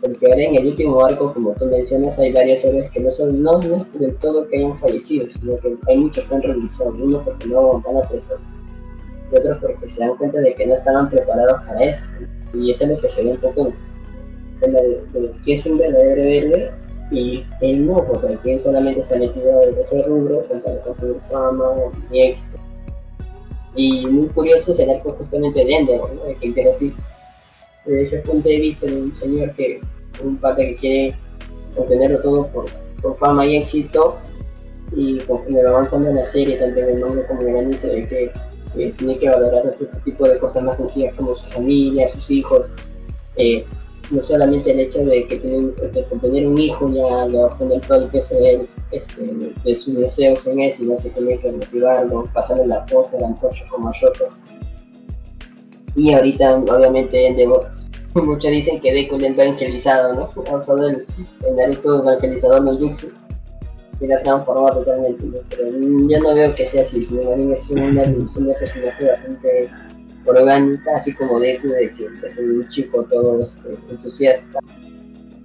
porque ahora en el último arco, como tú mencionas, hay varios héroes que no son, no, es del todo que hayan fallecido, sino que hay muchos que han realizado, unos porque no aguantan la presión, y otros porque se dan cuenta de que no estaban preparados para eso. Y eso es lo que se ve un poco en de, de, que es un verdadero héroe y él no, o sea, que solamente se ha metido en ese rubro para conseguir fama y éxito. Y muy curioso es el arco justamente de Ender, ¿no? que empieza así desde ese punto de vista de un señor que, un pata que quiere obtenerlo todo por, por fama y éxito, y conforme va avanzando en la serie, tanto en el manga como en el anime, ve que, tiene que valorar otro tipo de cosas más sencillas como su familia, sus hijos, eh, no solamente el hecho de que tienen, de tener un hijo ya le va poner todo el peso de, este, de, sus deseos en él, sino que tiene que motivarlo, pasarle la cosa, la antorcha como a y ahorita, obviamente. [laughs] Muchos dicen que Deku es evangelizado, ¿no? [laughs] Ha usado el, el Naruto evangelizador no Jutsu. Y la transformado totalmente, ¿no? Pero yo no veo que sea así, sino más es una evolución de personaje bastante orgánica, así como Deku, de que es un chico todo este, entusiasta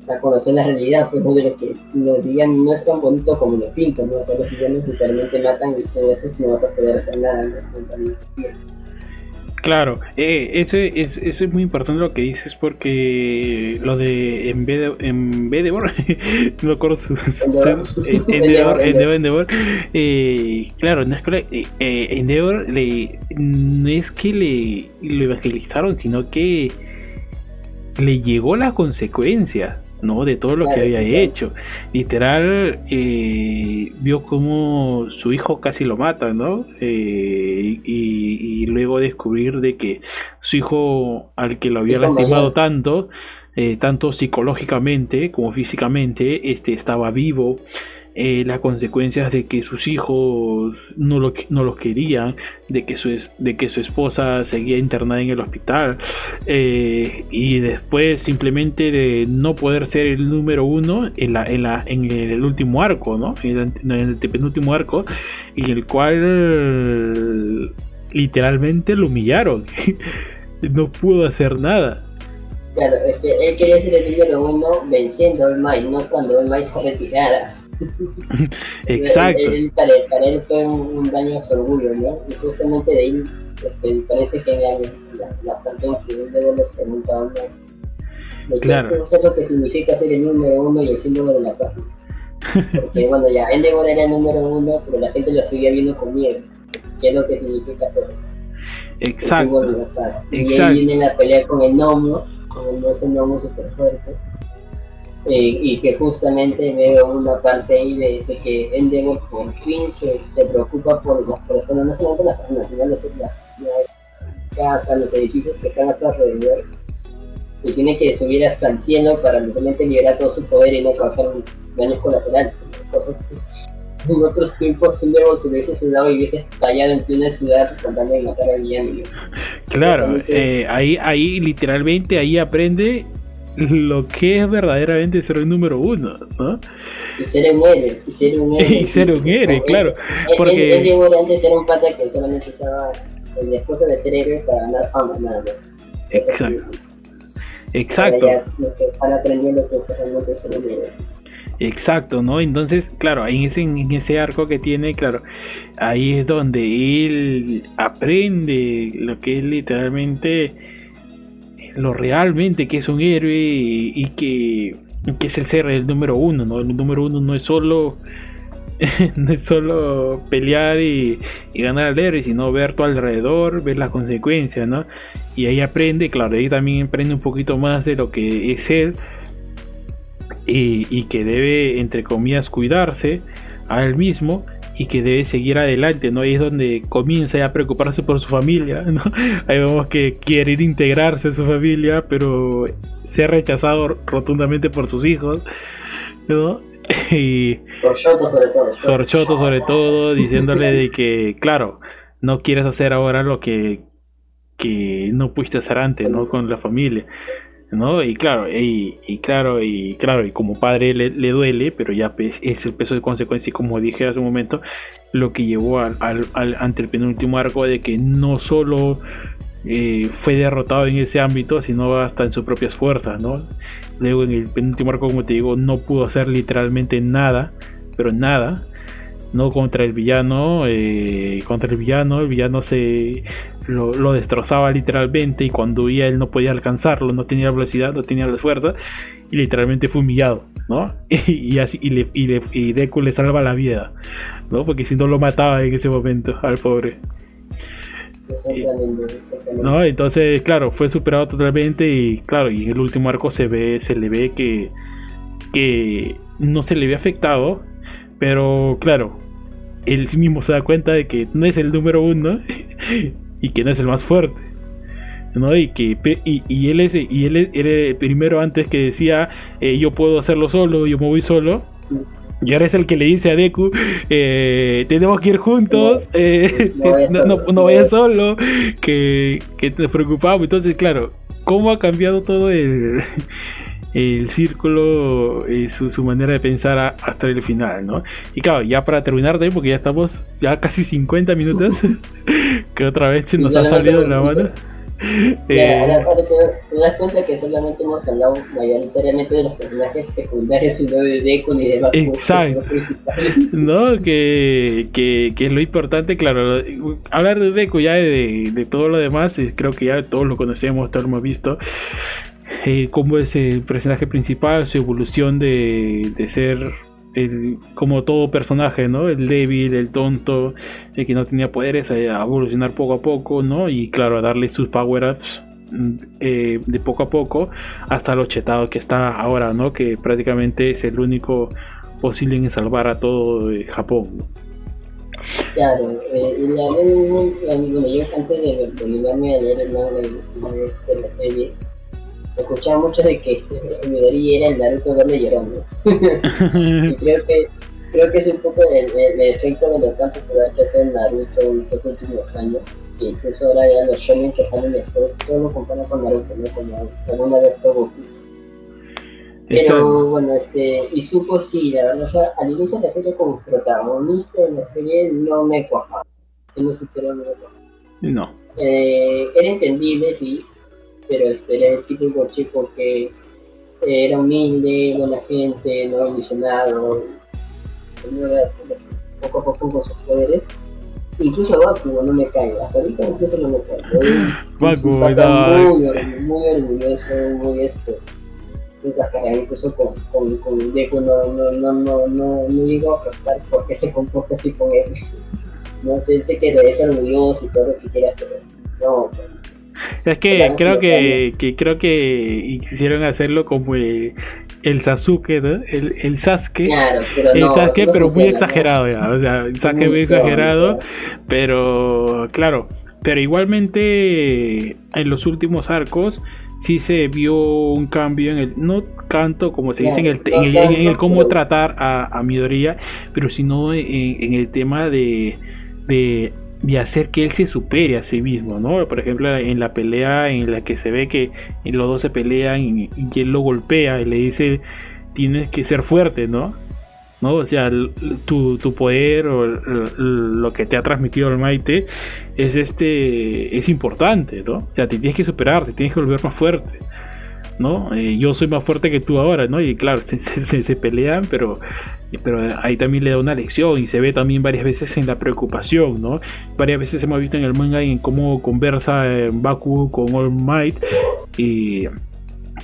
a conocer la realidad, pues de lo que los villanos no es tan bonito como lo pintan, ¿no? O sea, los villanos literalmente matan y tú a veces no vas a poder hacer nada. Claro, eh, eso, es, eso es muy importante lo que dices porque lo de en vez de, en vez de [laughs] no recuerdo su, [laughs] Endeavor, Endeavor, eh, claro, eh, Endeavor le, no es que le lo evangelizaron, sino que le llegó la consecuencia ¿no? De todo lo que había hecho. Literal, eh, vio como su hijo casi lo mata, ¿no? Eh, y, luego descubrir de que su hijo, al que lo había lastimado tanto, eh, tanto psicológicamente como físicamente, este, estaba vivo eh, las consecuencias de que sus hijos no, lo, no los querían, de que, su, de que su esposa seguía internada en el hospital eh, y después simplemente de no poder ser el número uno en, la, en, la, en el último arco, ¿no? En el, penúltimo arco, en el cual literalmente lo humillaron. [laughs] no pudo hacer nada. Claro, es que él quería ser el número uno venciendo al Mai, no cuando el Mai se retirara. [laughs] Exacto. para, él fue un, daño a su orgullo, ¿no? Y justamente de ahí este, me parece genial la, la parte en que él luego le pregunta de claro. qué es lo que significa ser el número uno y el símbolo de la paz. Porque [laughs] bueno, ya Endeavor era el número uno, pero la gente lo seguía viendo con miedo. ¿Qué es lo que significa ser Exacto. El de la paz. Y ahí viene la pelea con el gnomo, con el ese gnomo super fuerte eh, y que justamente veo una parte ahí de, que Endeavor por fin se, se, preocupa por las personas, no solamente las personas, sino los, las, casas, los edificios que están a su alrededor, y tiene que subir hasta el cielo para realmente liberar todo su poder y no causar daños colaterales, cosas que en otros tiempos Endeavor se hubiese sudado y hubiese estallado en plena ciudad tratando de matar a villano. Claro, eh, ahí, ahí literalmente ahí aprende [laughs] lo que es verdaderamente ser el número uno, ¿no? Y ser un héroe, y ser un [laughs] héroe. y ser un héroe, claro. porque... Él, él, antes era un pata que solamente usaba la excusa de ser héroe para ganar fama, nada más. Exacto. Exacto. Van aprendiendo que realmente es Exacto, ¿no? Entonces, claro, en ese, en ese arco que tiene, claro, ahí es donde él aprende lo que es literalmente, lo realmente que es un héroe y, que, es el ser el número uno, ¿no? El número uno no es solo, [laughs] solo pelear y, y ganar al héroe, sino ver tu alrededor, ver las consecuencias, ¿no? Y ahí aprende, claro, ahí también aprende un poquito más de lo que es él y, que debe, entre comillas, cuidarse a él mismo y que debe seguir adelante, ¿no? Ahí es donde comienza a preocuparse por su familia, ¿no? [laughs] Ahí vemos que quiere ir integrarse a su familia, pero se ha rechazado rotundamente por sus hijos, ¿no? [laughs] Y por Choto sobre todo. Por Choto sobre todo, diciéndole de que, claro, no quieres hacer ahora lo que, que no pudiste hacer antes, ¿no? Con la familia. ¿No? Y claro, y, claro, y claro, y como padre le, duele, pero ya es el peso de consecuencia, y como dije hace un momento, lo que llevó al, ante el penúltimo arco de que no solo eh, fue derrotado en ese ámbito, sino hasta en sus propias fuerzas, ¿no? Luego en el penúltimo arco, como te digo, no pudo hacer literalmente nada, pero nada, no contra el villano, eh, contra el villano, el villano se lo, destrozaba literalmente y cuando huía él no podía alcanzarlo, no tenía velocidad, no tenía la fuerza y literalmente fue humillado, ¿no? [laughs] y, así y, le, y, Deku le salva la vida, ¿no? Porque si no lo mataba en ese momento al pobre. ¿no? Entonces, claro, fue superado totalmente y claro, y en el último arco se ve, se le ve que, que no se le ve afectado, pero claro, él mismo se da cuenta de que no es el número uno [laughs] y que no es el más fuerte. ¿no? Y que y, él es y él el primero antes que decía eh, yo puedo hacerlo solo, yo me voy solo. Y ahora es el que le dice a Deku, eh, tenemos que ir juntos, no, [laughs] vayas solo, que, que te preocupamos. Entonces, claro, ¿cómo ha cambiado todo el, el círculo, y su, manera de pensar hasta el final, ¿no? Y claro, ya para terminar también, porque ya estamos ya casi 50 minutos, [laughs] que otra vez se nos ha salido de la mano. [laughs] Eh, te, das cuenta que solamente hemos hablado mayoritariamente de los personajes secundarios y no de Deku ni de Baku. Exacto. [laughs] No, que, que, que, es lo importante, claro. Hablar de Deku ya de, de todo lo demás, creo que ya todos lo conocemos, todos lo hemos visto eh, cómo es el personaje principal, su evolución de, ser el, como todo personaje, ¿no? El débil, el tonto, el que no tenía poderes, a evolucionar poco a poco, ¿no? Y claro, a darle sus power-ups mm, eh, de poco a poco hasta lo chetado que está ahora, ¿no? Que prácticamente es el único posible en salvar a todo eh, Japón. Claro, eh, y la, bueno, yo antes de, de animarme a leer el manga de la serie, escuchaba mucho de que Midori era el Naruto verde llorando. [laughs] y creo que creo que es un poco el, efecto de lo tan popular que hace Naruto en estos últimos años. Que incluso ahora ya los shonen que están en estos, todo lo comparan con Naruto, ¿no? Como, como una vez Goku. Pero bueno, este, y supo sí, la verdad, o sea, al inicio de la serie como protagonista de la serie no me cuajaba. Siendo sincero, no me cuajaba. No. Eh, era entendible, sí, pero este era el típico chico que era humilde, buena gente, no ilusionado, poco a poco con sus poderes. Incluso Baku no me cae, hasta ahorita incluso no me cae. [laughs] Baku, muy, muy orgulloso, muy este, incluso con, con, con Deku no, no, no, no, no, no a captar por qué se comporta así con él. [laughs] No sé, sé que ser orgulloso y todo lo que quiera, pero no, es que creo que, que, creo que quisieron hacerlo como el, Sasuke, ¿no? El, el Sasuke. pero el Sasuke, pero muy exagerado ya. O sea, el Sasuke muy exagerado. Pero, claro. Pero igualmente en los últimos arcos sí se vio un cambio en el, no tanto como se dice en el, en el, cómo tratar a, a Midoriya, pero sino en, en el tema de, de de hacer que él se supere a sí mismo, ¿no? Por ejemplo, en la pelea en la que se ve que los dos se pelean y, él lo golpea y le dice, tienes que ser fuerte, ¿no? ¿no? O sea, tu, tu, poder o lo que te ha transmitido el Maite es este es importante, ¿no? O sea, te tienes que superar, te tienes que volver más fuerte. ¿No? Eh, yo soy más fuerte que tú ahora, ¿no? Y claro, [laughs] se, se, pelean, pero, pero ahí también le da una lección y se ve también varias veces en la preocupación, ¿no? Varias veces hemos visto en el manga en cómo conversa Baku con All Might y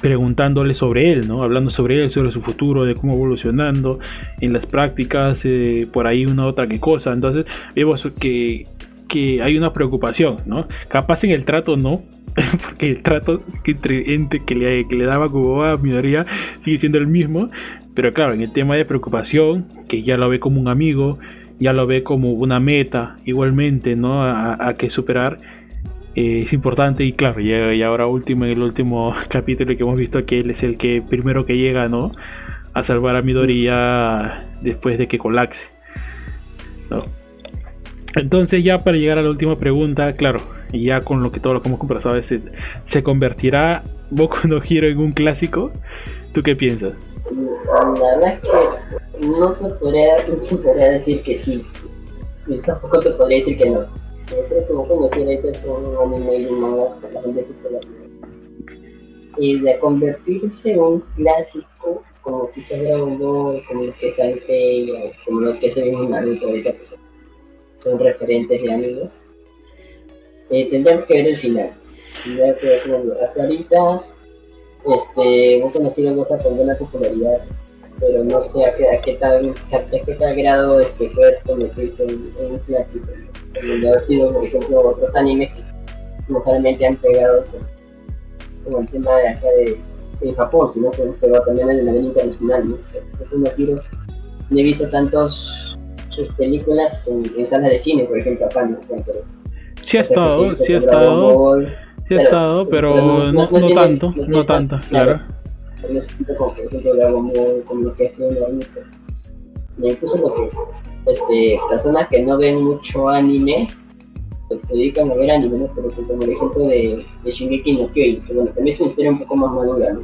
preguntándole sobre él, ¿no? Hablando sobre él, sobre su futuro, de cómo evolucionando en las prácticas, eh, por ahí una otra que cosa. Entonces vemos que, que hay una preocupación, ¿no? Capaz en el trato no, [laughs] porque el trato que, que, le, que le daba como a minoría sigue siendo el mismo, pero claro, en el tema de preocupación, que ya lo ve como un amigo, ya lo ve como una meta igualmente, ¿no? A, que superar, eh, es importante y claro, y, ahora último, en el último [laughs] capítulo que hemos visto que él es el que primero que llega, ¿no? A salvar a Midori ya después de que colapse. Entonces ya para llegar a la última pregunta, claro, y ya con lo que todo lo que hemos conversado, ¿se, ¿se convertirá Boku no Hero en un clásico? ¿Tú qué piensas? La verdad es que no te podría, decir que sí, y tampoco te podría decir que no. Yo creo que Boku no Hero es un anime y un manga la gente Y de convertirse en un clásico, como quizás Dragon Ball, como lo que es Sansei, como lo que es mismo Naruto ahorita que son referentes de amigos. Eh, tendríamos que ver el final. hasta ahorita, este, vos conocido goza con buena popularidad, pero no sé a qué, a qué tal, a qué tal grado este, puedes convertirse en, en un clásico. Como ha sido, por ejemplo, otros animes que no solamente han pegado como el tema de acá de en Japón, sino que han pegado también en el nivel internacional. ¿no? O sea, no no he visto tantos películas en, salas de cine, por ejemplo, acá en Sí ha estado, sí ha estado, sí ha estado, pero no, no, tanto, no tanto, claro. Tipo como por ejemplo Dragon Ball, como lo que hace Naruto. Y incluso lo que este, personas que no ven mucho anime, pues se dedican a ver anime, ¿no? Pero como el ejemplo de, de Shingeki no Kyojin, que bueno, también es una historia un poco más madura, ¿no?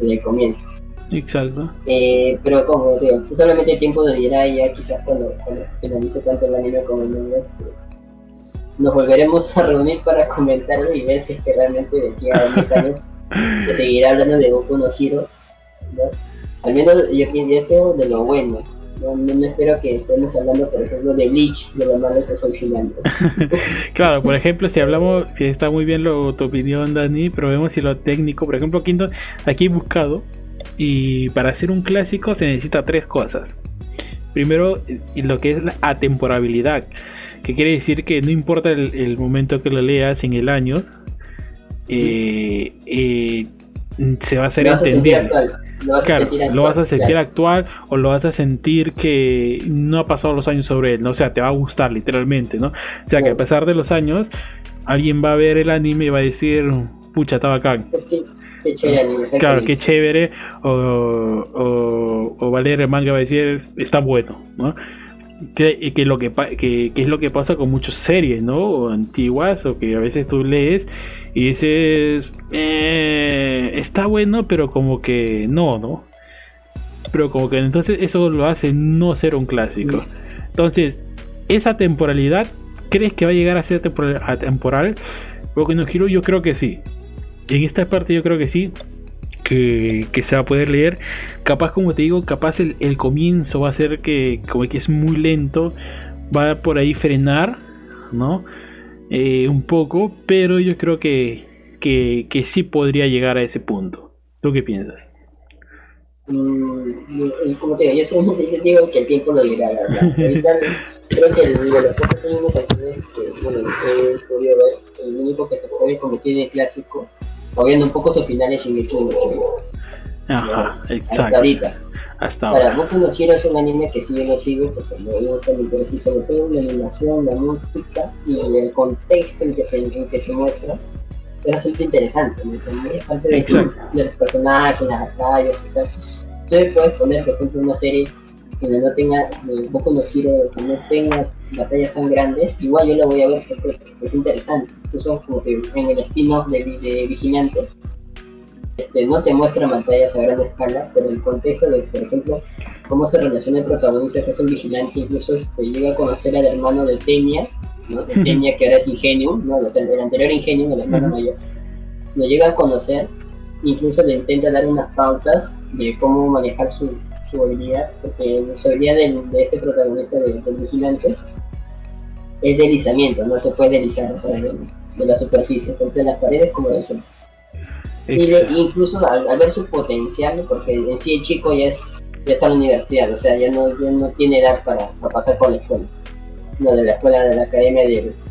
Desde el comienzo. Exacto. Eh, pero como digo, solamente el tiempo de dirá ya quizás cuando, cuando, finalice tanto el anime como el manga, este, nos volveremos a reunir para comentarlo y ver si es que realmente de aquí a 10 [laughs] años se seguirá hablando de Goku no Hiro. ¿no? Al menos yo, yo de lo bueno. No, no, espero que estemos hablando, por ejemplo, de Bleach, de lo malo que fue el final. [laughs] claro, por ejemplo, si hablamos, que está muy bien lo, tu opinión, Dani, pero vemos si lo técnico, por ejemplo, Quinto, aquí he buscado y para hacer un clásico se necesita tres cosas. Primero, lo que es la atemporabilidad, que quiere decir que no importa el, momento que lo leas en el año, eh, eh, se va a hacer entendible. Lo vas, claro, a lo vas a sentir actual o lo vas a sentir que no ha pasado los años sobre él, ¿no? o sea, te va a gustar literalmente, ¿no? O sea, que a pesar de los años, alguien va a ver el anime y va a decir, pucha, está bacán. Qué chévere Claro, qué chévere. O, o, o Valeria Manga va a decir, está bueno, ¿no? Que, que, lo que, que, que, es lo que pasa con muchas series, ¿no? O antiguas, o que a veces tú lees y dices, eh, está bueno, pero como que no, ¿no? Pero como que entonces eso lo hace no ser un clásico. Entonces, esa temporalidad, ¿crees que va a llegar a ser temporal? Porque no giro, yo creo que sí en esta parte yo creo que sí. Que, se va a poder leer. Capaz, como te digo, capaz el, comienzo va a ser que, como que es muy lento, va a por ahí frenar, ¿no? Eh, un poco, pero yo creo que, que, que, sí podría llegar a ese punto. ¿Tú qué piensas? Mm, como te digo, yo solamente digo que el tiempo lo dirá, [laughs] creo que el, de los pocos animes que, bueno, he podido ver, el único que se puede convertir en clásico moviendo un poco su final en Shingeki no Ajá, exacto. Hasta ahorita. Hasta ahora. Para Boku no Hero es un anime que sí yo lo sigo porque me gusta, me interesa y sobre todo la animación, la música y el contexto en que se, en que se muestra es bastante interesante, ¿no? es parte de, de, los personajes, las batallas, o sea, tú puedes poner, por ejemplo, una serie donde no tenga, eh, Boku no Hero, que no tenga batallas tan grandes, igual yo la voy a ver porque es interesante. Incluso como que en el estilo de, de vigilantes, este, no te muestra batallas a gran escala, pero el contexto de, por ejemplo, cómo se relaciona el protagonista que es un vigilante, incluso este, llega a conocer al hermano de Temia, ¿no? de Temia que ahora es Ingenium, ¿no? el anterior Ingenium, el hermano mayor, lo llega a conocer incluso le intenta dar unas pautas de cómo manejar su, su habilidad, porque su habilidad de este protagonista de, de Vigilantes es deslizamiento, no se puede deslizar a través de, la superficie, tanto en las paredes como en el suelo. Y incluso al, ver su potencial, porque en sí el chico ya, es, ya está en la universidad, o sea, ya no, ya no tiene edad para, para pasar por la escuela, no de la escuela de la academia de héroes.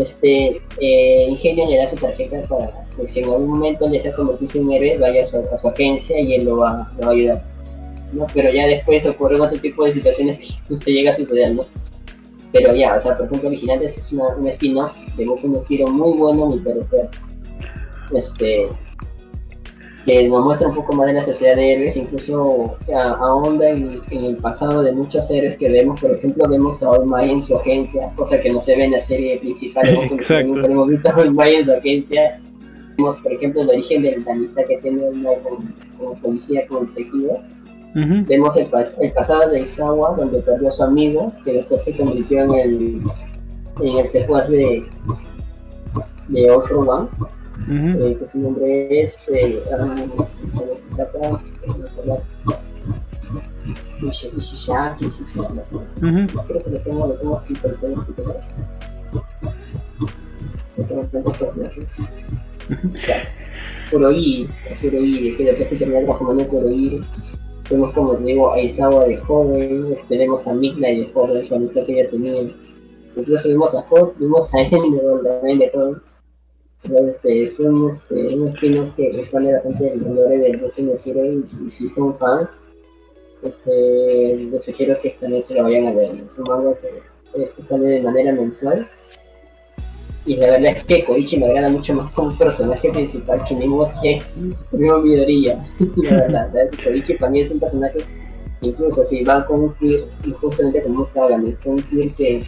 Este eh, Ingenio le da su tarjeta para que si en algún momento le sea convertirse en héroe, vaya a su, a su, agencia y él lo va, lo va a ayudar. ¿No? Pero ya después ocurren otro tipo de situaciones que no se llega a suceder, ¿no? Pero ya, o sea, por ejemplo, Vigilantes es una, un spin-off de Boku no Hero muy bueno, a mi parecer. Este, que nos muestra un poco más de la sociedad de héroes, incluso ahonda en, en, el pasado de muchos héroes que vemos, por ejemplo, vemos a All en su agencia, cosa que no se ve en la serie principal, [laughs] Exacto. hemos visto a All en su agencia, vemos, por ejemplo, el origen de la amistad que tiene como, como policía, Vemos el, el, pasado de Isawa, donde perdió a su amigo, que después se convirtió en el, en el secuaz de, de for One, eh, que su nombre es. Eh, Ishishaki, Creo que lo tengo, lo tengo aquí, pero tengo aquí. Tengo tantos personajes. Que después se termina transformando en Kurohiri Vemos como digo a Isawa de joven, tenemos a Midnight de joven, su amistad que ella tenía. Incluso vimos a Fox, vimos a [laughs] Ender también de joven. este, es un, este, un spin que responde bastante el valor del Destiny Hero y, si son fans, este, les sugiero que también se lo vayan a ver. Es un manga que este, sale de manera mensual y la verdad es que Koichi me agrada mucho más como personaje principal que Nemo que Nemo Midoriya. la verdad, ¿sabes? Koichi para mí es un personaje, incluso si va con un Fear, justamente como Sagan, es un que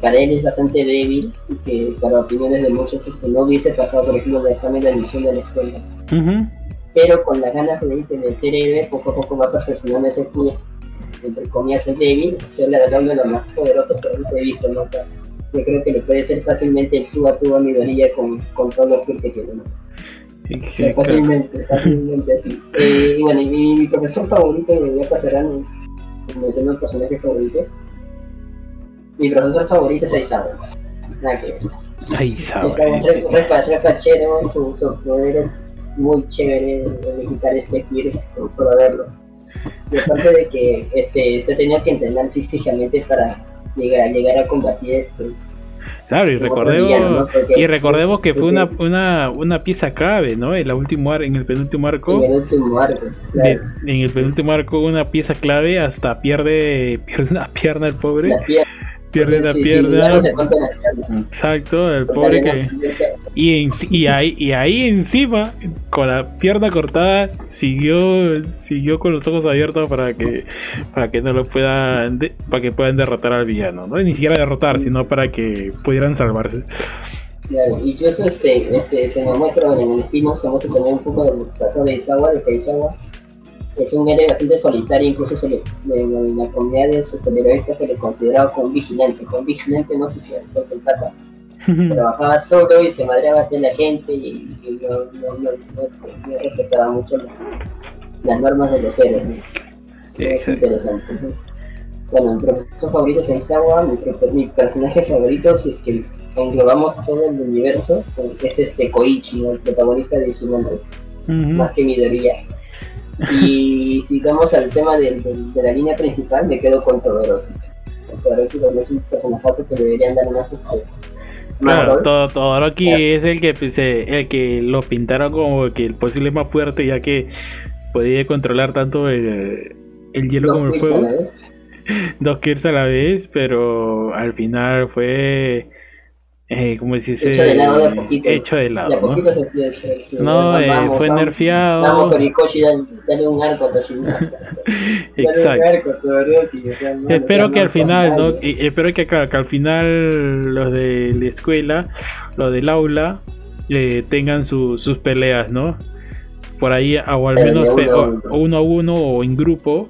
para él es bastante débil y que para opiniones de muchos esto no hubiese pasado, por ejemplo, de la misión de la escuela. Pero con las ganas de, de ser héroe, poco a poco va perfeccionando ese Fear, entre comillas, es débil, ser la verdad uno de los más poderosos que he visto, ¿no? Yo creo que le puede ser fácilmente el tú a tú a mi varilla con, con todos los que tiene. ¿no? fácilmente, fácilmente así. Eh, y bueno, mi, mi, profesor favorito, y ya pasarán mencionando los personajes favoritos. Mi profesor favorito es Aizawa. Nada que ver. Aizawa. Aizawa pachero, su, su poder es muy chévere de quitar este Gears con solo verlo. Y aparte de que este, se tenía que entrenar físicamente para llegar, llegar a combatir esto. Claro, y recordemos, y recordemos que fue una, una, una pieza clave, ¿no? En, la último, en el penúltimo arco. En el último arco, en el penúltimo arco, una pieza clave, hasta pierde, [laughs] pierde una pierna el pobre. La pierna pierde la pierna. Exacto, el pobre que. Y, y, ahí, y ahí encima, con la pierna cortada, siguió siguió con los ojos abiertos para que para que no lo puedan para que puedan derrotar al villano, no ni siquiera derrotar, sino para que pudieran salvarse. Claro, incluso este, este se nos muestra en el espino, se muestra también un poco del pasado de Isawa, de que Isawa es un héroe bastante solitario, incluso se le, en la comunidad de superhéroes se le consideraba como un vigilante, como un vigilante no oficial, porque el pata [laughs] trabajaba solo y se madreaba hacia la gente y, no, no, no, no, respetaba mucho las, normas de los héroes. Es interesante. Entonces, bueno, mi profesor favorito es Aizawa, mi, mi personaje favorito, si es que englobamos todo el universo, es este Koichi, el protagonista de Vigilantes, más que mi Midoriya. Y si vamos al tema de, la línea principal, me quedo con Todoroki. Todoroki es un personaje que deberían dar más este, Claro, Todoroki es el que pues, el que lo pintaron como que el posible más fuerte ya que podía controlar tanto el, el hielo como el fuego. [laughs] Dos kills a la vez, pero al final fue eh, como si hecho de lado de a poquito. Hecho de lado. De a poquito ¿no? se, se, se, no, eh, vamos, fue vamos, nerfeado. Vamos, Torikoshi, dale, dale un arco a. [laughs] Exacto. espero que al final, ¿no? Y, espero que, que, al final los de la escuela, los del aula, eh, tengan su, sus peleas, ¿no? Por ahí, o al menos uno, uno, uno o en grupo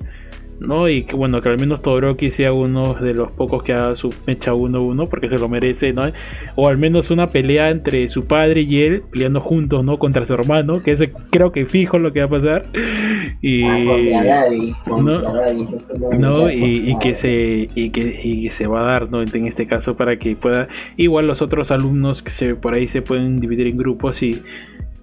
¿no? Y que bueno, que al menos Todoroki sea uno de los pocos que haga su mecha 1-1 porque se lo merece, ¿no? O al menos una pelea entre su padre y él peleando juntos, ¿no? Contra su hermano, que ese creo que fijo lo que va a pasar. Y Ah, ¿no? Y, y que se y que, y que se va a dar, ¿no? En este caso para que pueda igual los otros alumnos que se por ahí se pueden dividir en grupos y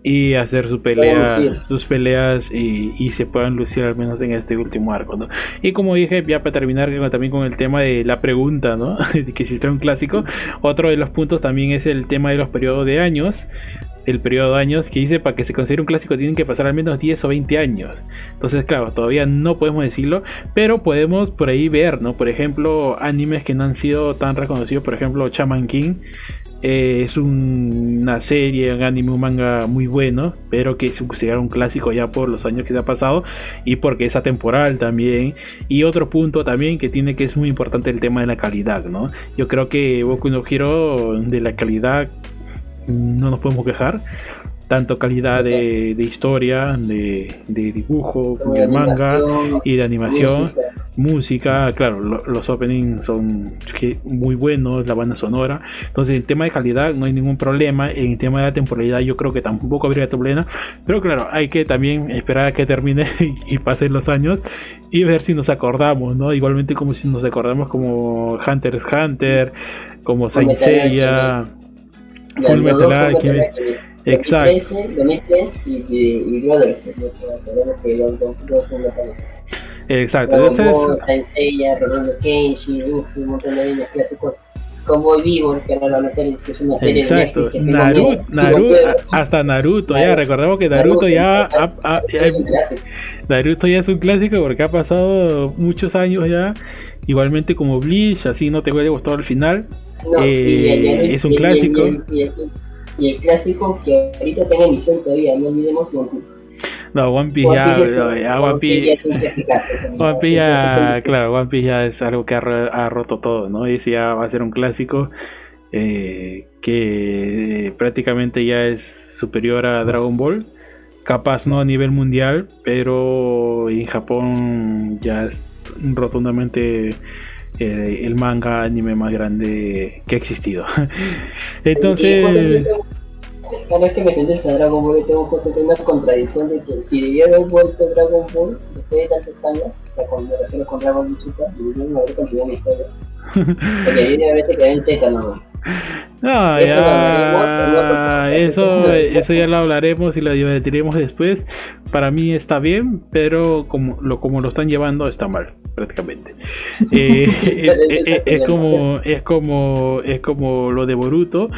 y hacer su pelea, sus peleas y, y se puedan lucir al menos en este último arco, ¿no? Y como dije, ya para terminar también con el tema de la pregunta, ¿no? [laughs] que si un clásico, otro de los puntos también es el tema de los periodos de años. El periodo de años que dice para que se considere un clásico tienen que pasar al menos 10 o 20 años. Entonces, claro, todavía no podemos decirlo, pero podemos por ahí ver, ¿no? Por ejemplo, animes que no han sido tan reconocidos, por ejemplo, Chaman King, eh, es un- una serie, un anime, un manga muy bueno, pero que es considerado un clásico ya por los años que se ha pasado y porque es atemporal también. Y otro punto también que tiene que es muy importante el tema de la calidad, ¿no? Yo creo que Boku no Hero de la calidad no nos podemos quejar. Tanto calidad de, de historia, de, de dibujo, de de manga y de animación música. claro, lo- los openings son muy buenos, la banda sonora. Entonces, en tema de calidad no hay ningún problema. En tema de la temporalidad, yo creo que tampoco habría problema. Pero claro, hay que también esperar a que termine [laughs] y pasen los años y ver si nos acordamos, ¿no? Igualmente, como si nos acordamos, como Hunter x Hunter, como Saint Seiya, Ya, Full Metal Alchemist. Exacto. 2013, 2003 y, y, y. Exacto. Entonces, Saint Seiya, Rurouni Kenshin, uf, un montón de animes clásicos. Como Vivo, que ahora van a hacer que es una serie de Exacto, Netflix que Naruto, miedo. Naruto, hasta Naruto, ya Naruto. recordemos que Naruto ya ha- ha- es un. Naruto ya es un clásico porque ha pasado muchos años ya. Igualmente como Bleach, así no te hubiera gustado al final. No, Eh, y el- el- es un y el- clásico. Y el, y y clásico que ahorita está en emisión todavía, no olvidemos One Piece. No, One Piece One ya, es, no, ya One Piece ya es un clasicazo, One Piece ya, claro, One Piece ya es algo que ha, ha roto todo, ¿no? Ese ya va a ser un clásico eh, que eh, prácticamente ya es superior a Dragon Ball. Capaz no a nivel mundial, pero en Japón ya es rotundamente eh, el manga anime más grande que ha existido. [laughs] Entonces, Cada vez que me sientes a Dragon Ball, tengo que una contradicción de que si debiera haber vuelto Dragon Ball después de tantos años, o sea, cuando me refiero con Dragon Ball Super, deberían haber continuado la historia. [laughs] Porque viene a veces quedar en Z nomás. no, Eso ya, [laughs] eso ya lo hablaremos y lo debatiremos después. Para mí está bien, pero como lo, como lo están llevando está mal, prácticamente. [laughs] [laughs] Eh, es, es- es como, es como, es como lo de Boruto.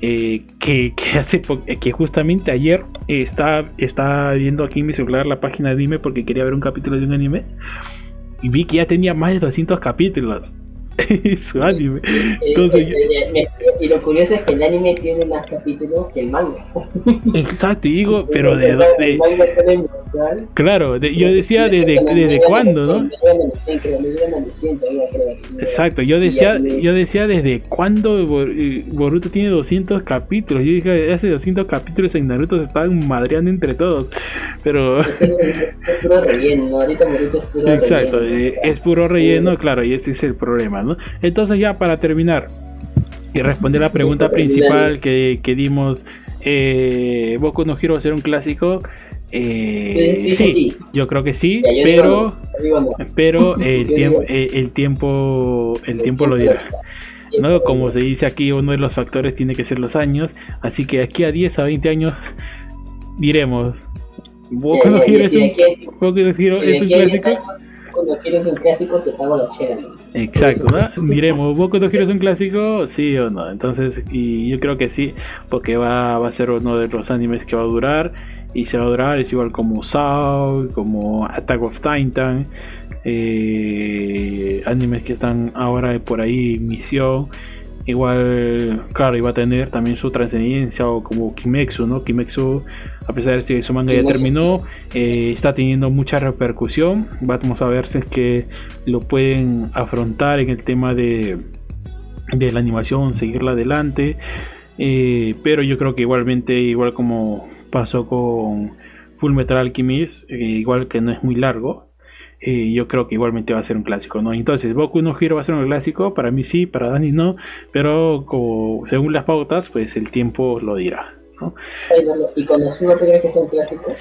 eh, que, que [laughs] hace eh, que justamente ayer está, está viendo aquí en mi celular la página de anime porque quería ver un capítulo de un anime y vi que ya tenía más de 200 capítulos [laughs] su anime entonces Eh, eh, eh, y lo curioso es que el anime tiene más capítulos que el manga. [laughs] exacto y digo pero de, de- mensual. claro de- yo decía desde, desde manga cuándo no le llegan a los 100, creo, le llegan a los 100 todavía, creo. Exacto, yo decía, yo decía desde cuándo eh, Boruto tiene 200 capítulos. Yo dije, hace 200 capítulos en Naruto se estaban madreando entre todos. Pero, Es, puro relleno, ¿no? ahorita Boruto es puro [laughs] exacto, relleno. eh, o sea, es puro relleno, claro, y ese es el problema, ¿no? Entonces ya para terminar y responder la Sí, pregunta terminar. principal que, que dimos, eh, Boku no Hero ser un clásico. Eh, Sí, sí, sí, sí. yo creo que sí, ya, pero... digo no, no. pero el tiempo digo- eh, el tiempo el tiempo lo dirá no como se dice aquí uno de los factores tiene que ser los años así que aquí a 10 a 20 años diremos Boku no Hero es un Boku no Hero es un aquí a 10 clásico años, Cuando quieres un clásico, te pago la chela. ¿no? exacto ¿no? diremos Boku no Hero es un clásico sí o no entonces y yo creo que sí porque va, a ser uno de los animes que va a durar y se va a durar es igual como Saw como Attack of Titan eh, animes que están ahora por ahí misión igual claro iba a tener también su trascendencia o como Kimetsu no Kimetsu a pesar de que su manga ya terminó eh, está teniendo mucha repercusión. Vamos a ver si es que lo pueden afrontar en el tema de de la animación seguirla adelante. Eh, pero yo creo que igualmente igual como pasó con Full Metal Alchemist eh, igual que no es muy largo eh, yo creo que igualmente va a ser un clásico, ¿no? Entonces, Boku no Hero va a ser un clásico, para mí sí, para Dani no, pero como, según las pautas, pues el tiempo lo dirá, ¿no? ¿Y Konosuba tú crees que es un clásico?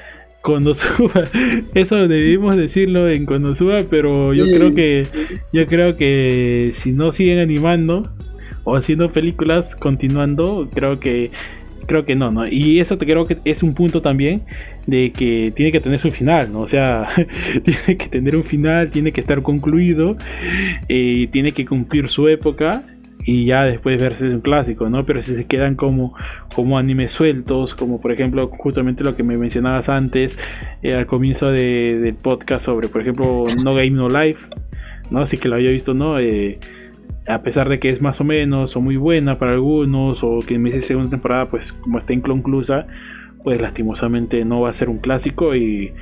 Konosuba, [laughs] eso debimos decirlo en Konosuba, pero yo creo que yo creo que si no siguen animando o haciendo películas continuando, creo que creo que no, ¿no? Y eso te creo que es un punto también de que tiene que tener su final, ¿no? O sea, [laughs] tiene que tener un final, tiene que estar concluido, eh, tiene que cumplir su época y ya después verse un clásico, ¿no? Pero si se quedan como, como animes sueltos, como por ejemplo justamente lo que me mencionabas antes eh, al comienzo del podcast sobre, por ejemplo, No Game No Life, ¿no? Así que lo había visto, ¿no? Eh, a pesar de que es más o menos o muy buena para algunos o que en meses segunda temporada pues como está inconclusa pues lastimosamente no va a ser un clásico y,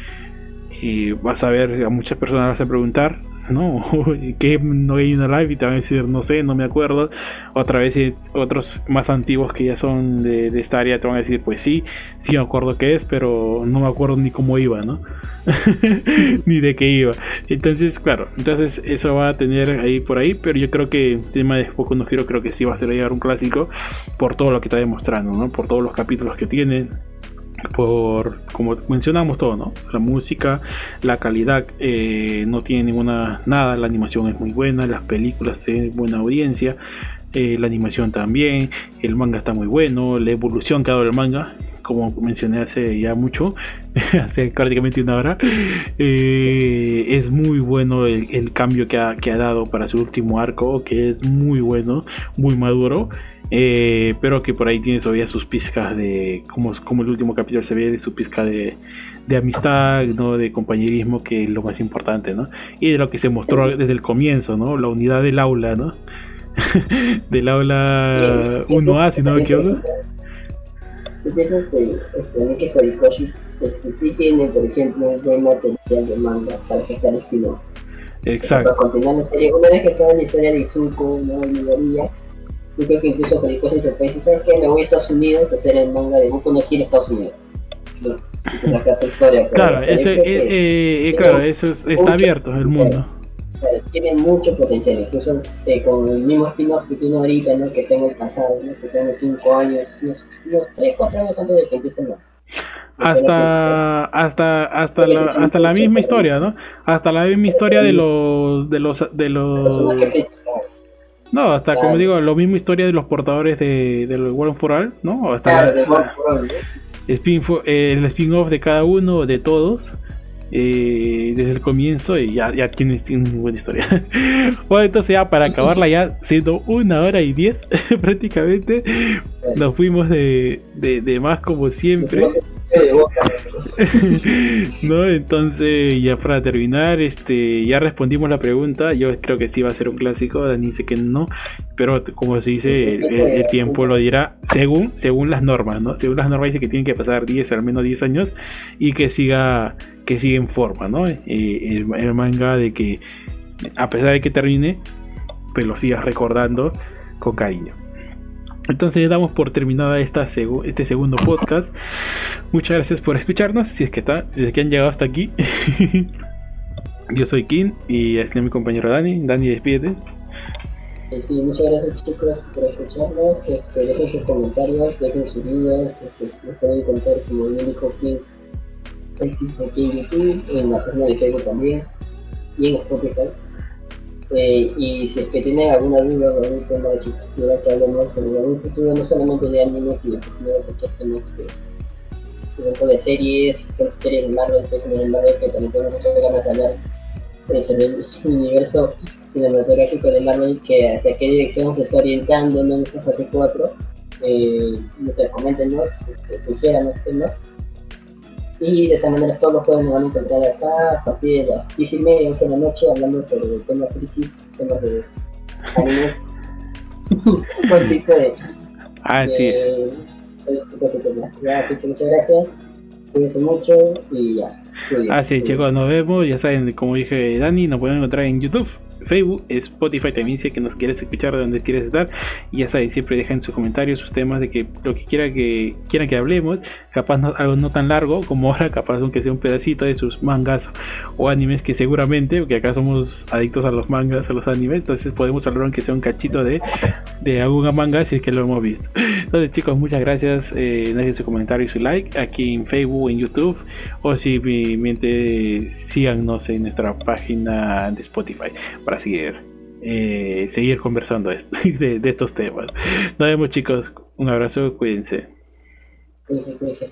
y vas a ver a muchas personas vas a preguntar no, [laughs] que no hay una live y te van a decir, no sé, no me acuerdo. Otra vez otros más antiguos que ya son de, esta área te van a decir, pues sí, sí me acuerdo qué es, pero no me acuerdo ni cómo iba, ¿no? [laughs] ni de qué iba. Entonces, claro, entonces eso va a tener ahí por ahí, pero yo creo que el tema de Poco no creo que sí va a ser llegar un clásico por todo lo que está demostrando, ¿no? Por todos los capítulos que tiene, por como mencionamos todo no la música la calidad eh, no tiene ninguna nada la animación es muy buena las películas tienen buena audiencia eh, la animación también el manga está muy bueno la evolución que ha dado el manga como mencioné hace ya mucho [laughs] hace prácticamente una hora eh, es muy bueno el, cambio que ha, que ha dado para su último arco que es muy bueno muy maduro eh, pero que por ahí tiene todavía sus pizcas de, como, como el último capítulo se ve, de su pizca de, de amistad, ¿no? de compañerismo, que es lo más importante, ¿no? Y de lo que se mostró desde el comienzo, ¿no? La unidad del aula, ¿no? [laughs] del aula 1A, si no me equivoco. Si piensas que este, que Horikoshi este, sí tiene, por ejemplo, buen material de manga para sacar estilo. Exacto. Para continuar la serie, una vez que toda la historia de Izuku, ¿no? Y yo creo que incluso Horikoshi se puede decir, ¿sabes qué? Me voy a Estados Unidos a hacer el manga de Boku no quiere Estados Unidos. No, historia, claro, eso, eh, eh, claro, eso está abierto el mundo. Claro, tiene mucho potencial, incluso eh, con el mismo spin-off que tiene ahorita, ¿no? que está en el pasado, ¿no? que son unos 5 años, unos, 3, 4 años antes de que empiece el hasta hasta hasta la, hasta la misma historia, ¿no? Hasta la misma historia de los de los de los no, hasta como digo, lo mismo historia de los portadores de, del World for All, ¿no? Hasta el spin-off de cada uno, de todos, eh, desde el comienzo, y ya, ya tiene, una buena historia. [laughs] bueno, entonces ya para acabarla, ya siendo una hora y diez [laughs] prácticamente, nos fuimos de, de, de más como siempre. [laughs] no, entonces ya para terminar, este, ya respondimos la pregunta. Yo creo que sí va a ser un clásico. Dani dice que no, pero como se dice, el, tiempo lo dirá según, según las normas, ¿no? Según las normas dice que tienen que pasar 10, al menos 10 años y que siga, que siga en forma, ¿no? Eh, el, manga de que a pesar de que termine, pues lo sigas recordando con cariño. Entonces damos por terminada esta este segundo podcast. Muchas gracias por escucharnos. Si es que está, si es que han llegado hasta aquí. [laughs] Yo soy Kim y este es mi compañero Dani. Dani, despídete. Eh, sí, muchas gracias chicos por escucharnos. Este, dejen sus comentarios, dejen sus dudas. Este, nos pueden encontrar como el único Kim existe aquí en YouTube, en la página de Facebook también y en Spotify. Eh, y si es que tienen alguna duda o algún tema que quiera que hablemos en algún futuro, no solamente de animes, sino que cualquier tema de, de series, series de Marvel, películas de Marvel, que también tengo muchas ganas de hablar sobre el universo cinematográfico de Marvel, que hacia qué dirección se está orientando en esta fase 4. Eh, no sé, coméntenos, este, temas y de esta manera todos los jueves nos van a encontrar acá a partir de las 10 y media, 11 de la noche, hablando sobre temas frikis, temas de animes, [laughs] un tipo de. Ah, sí. De, así que muchas gracias, cuídense mucho y ya. Así chicos, nos vemos. Ya saben, como dije Dani, nos pueden encontrar en YouTube Facebook, Spotify también si que nos quieres escuchar de donde quieres estar. Y ya sabes, siempre dejen sus comentarios, sus temas de que lo que quiera que quieran que hablemos, capaz no, algo no tan largo como ahora, capaz aunque sea un pedacito de sus mangas o animes que seguramente, porque acá somos adictos a los mangas, a los animes, entonces podemos hablar aunque sea un cachito de, de alguna manga si es que lo hemos visto. Entonces chicos, muchas gracias, eh, dejen su comentario y su like aquí en Facebook, en YouTube, o simplemente síganos en nuestra página de Spotify para seguir, eh, seguir conversando [laughs] de, de estos temas. Nos vemos chicos, un abrazo, cuídense. Cuídense, cuídense,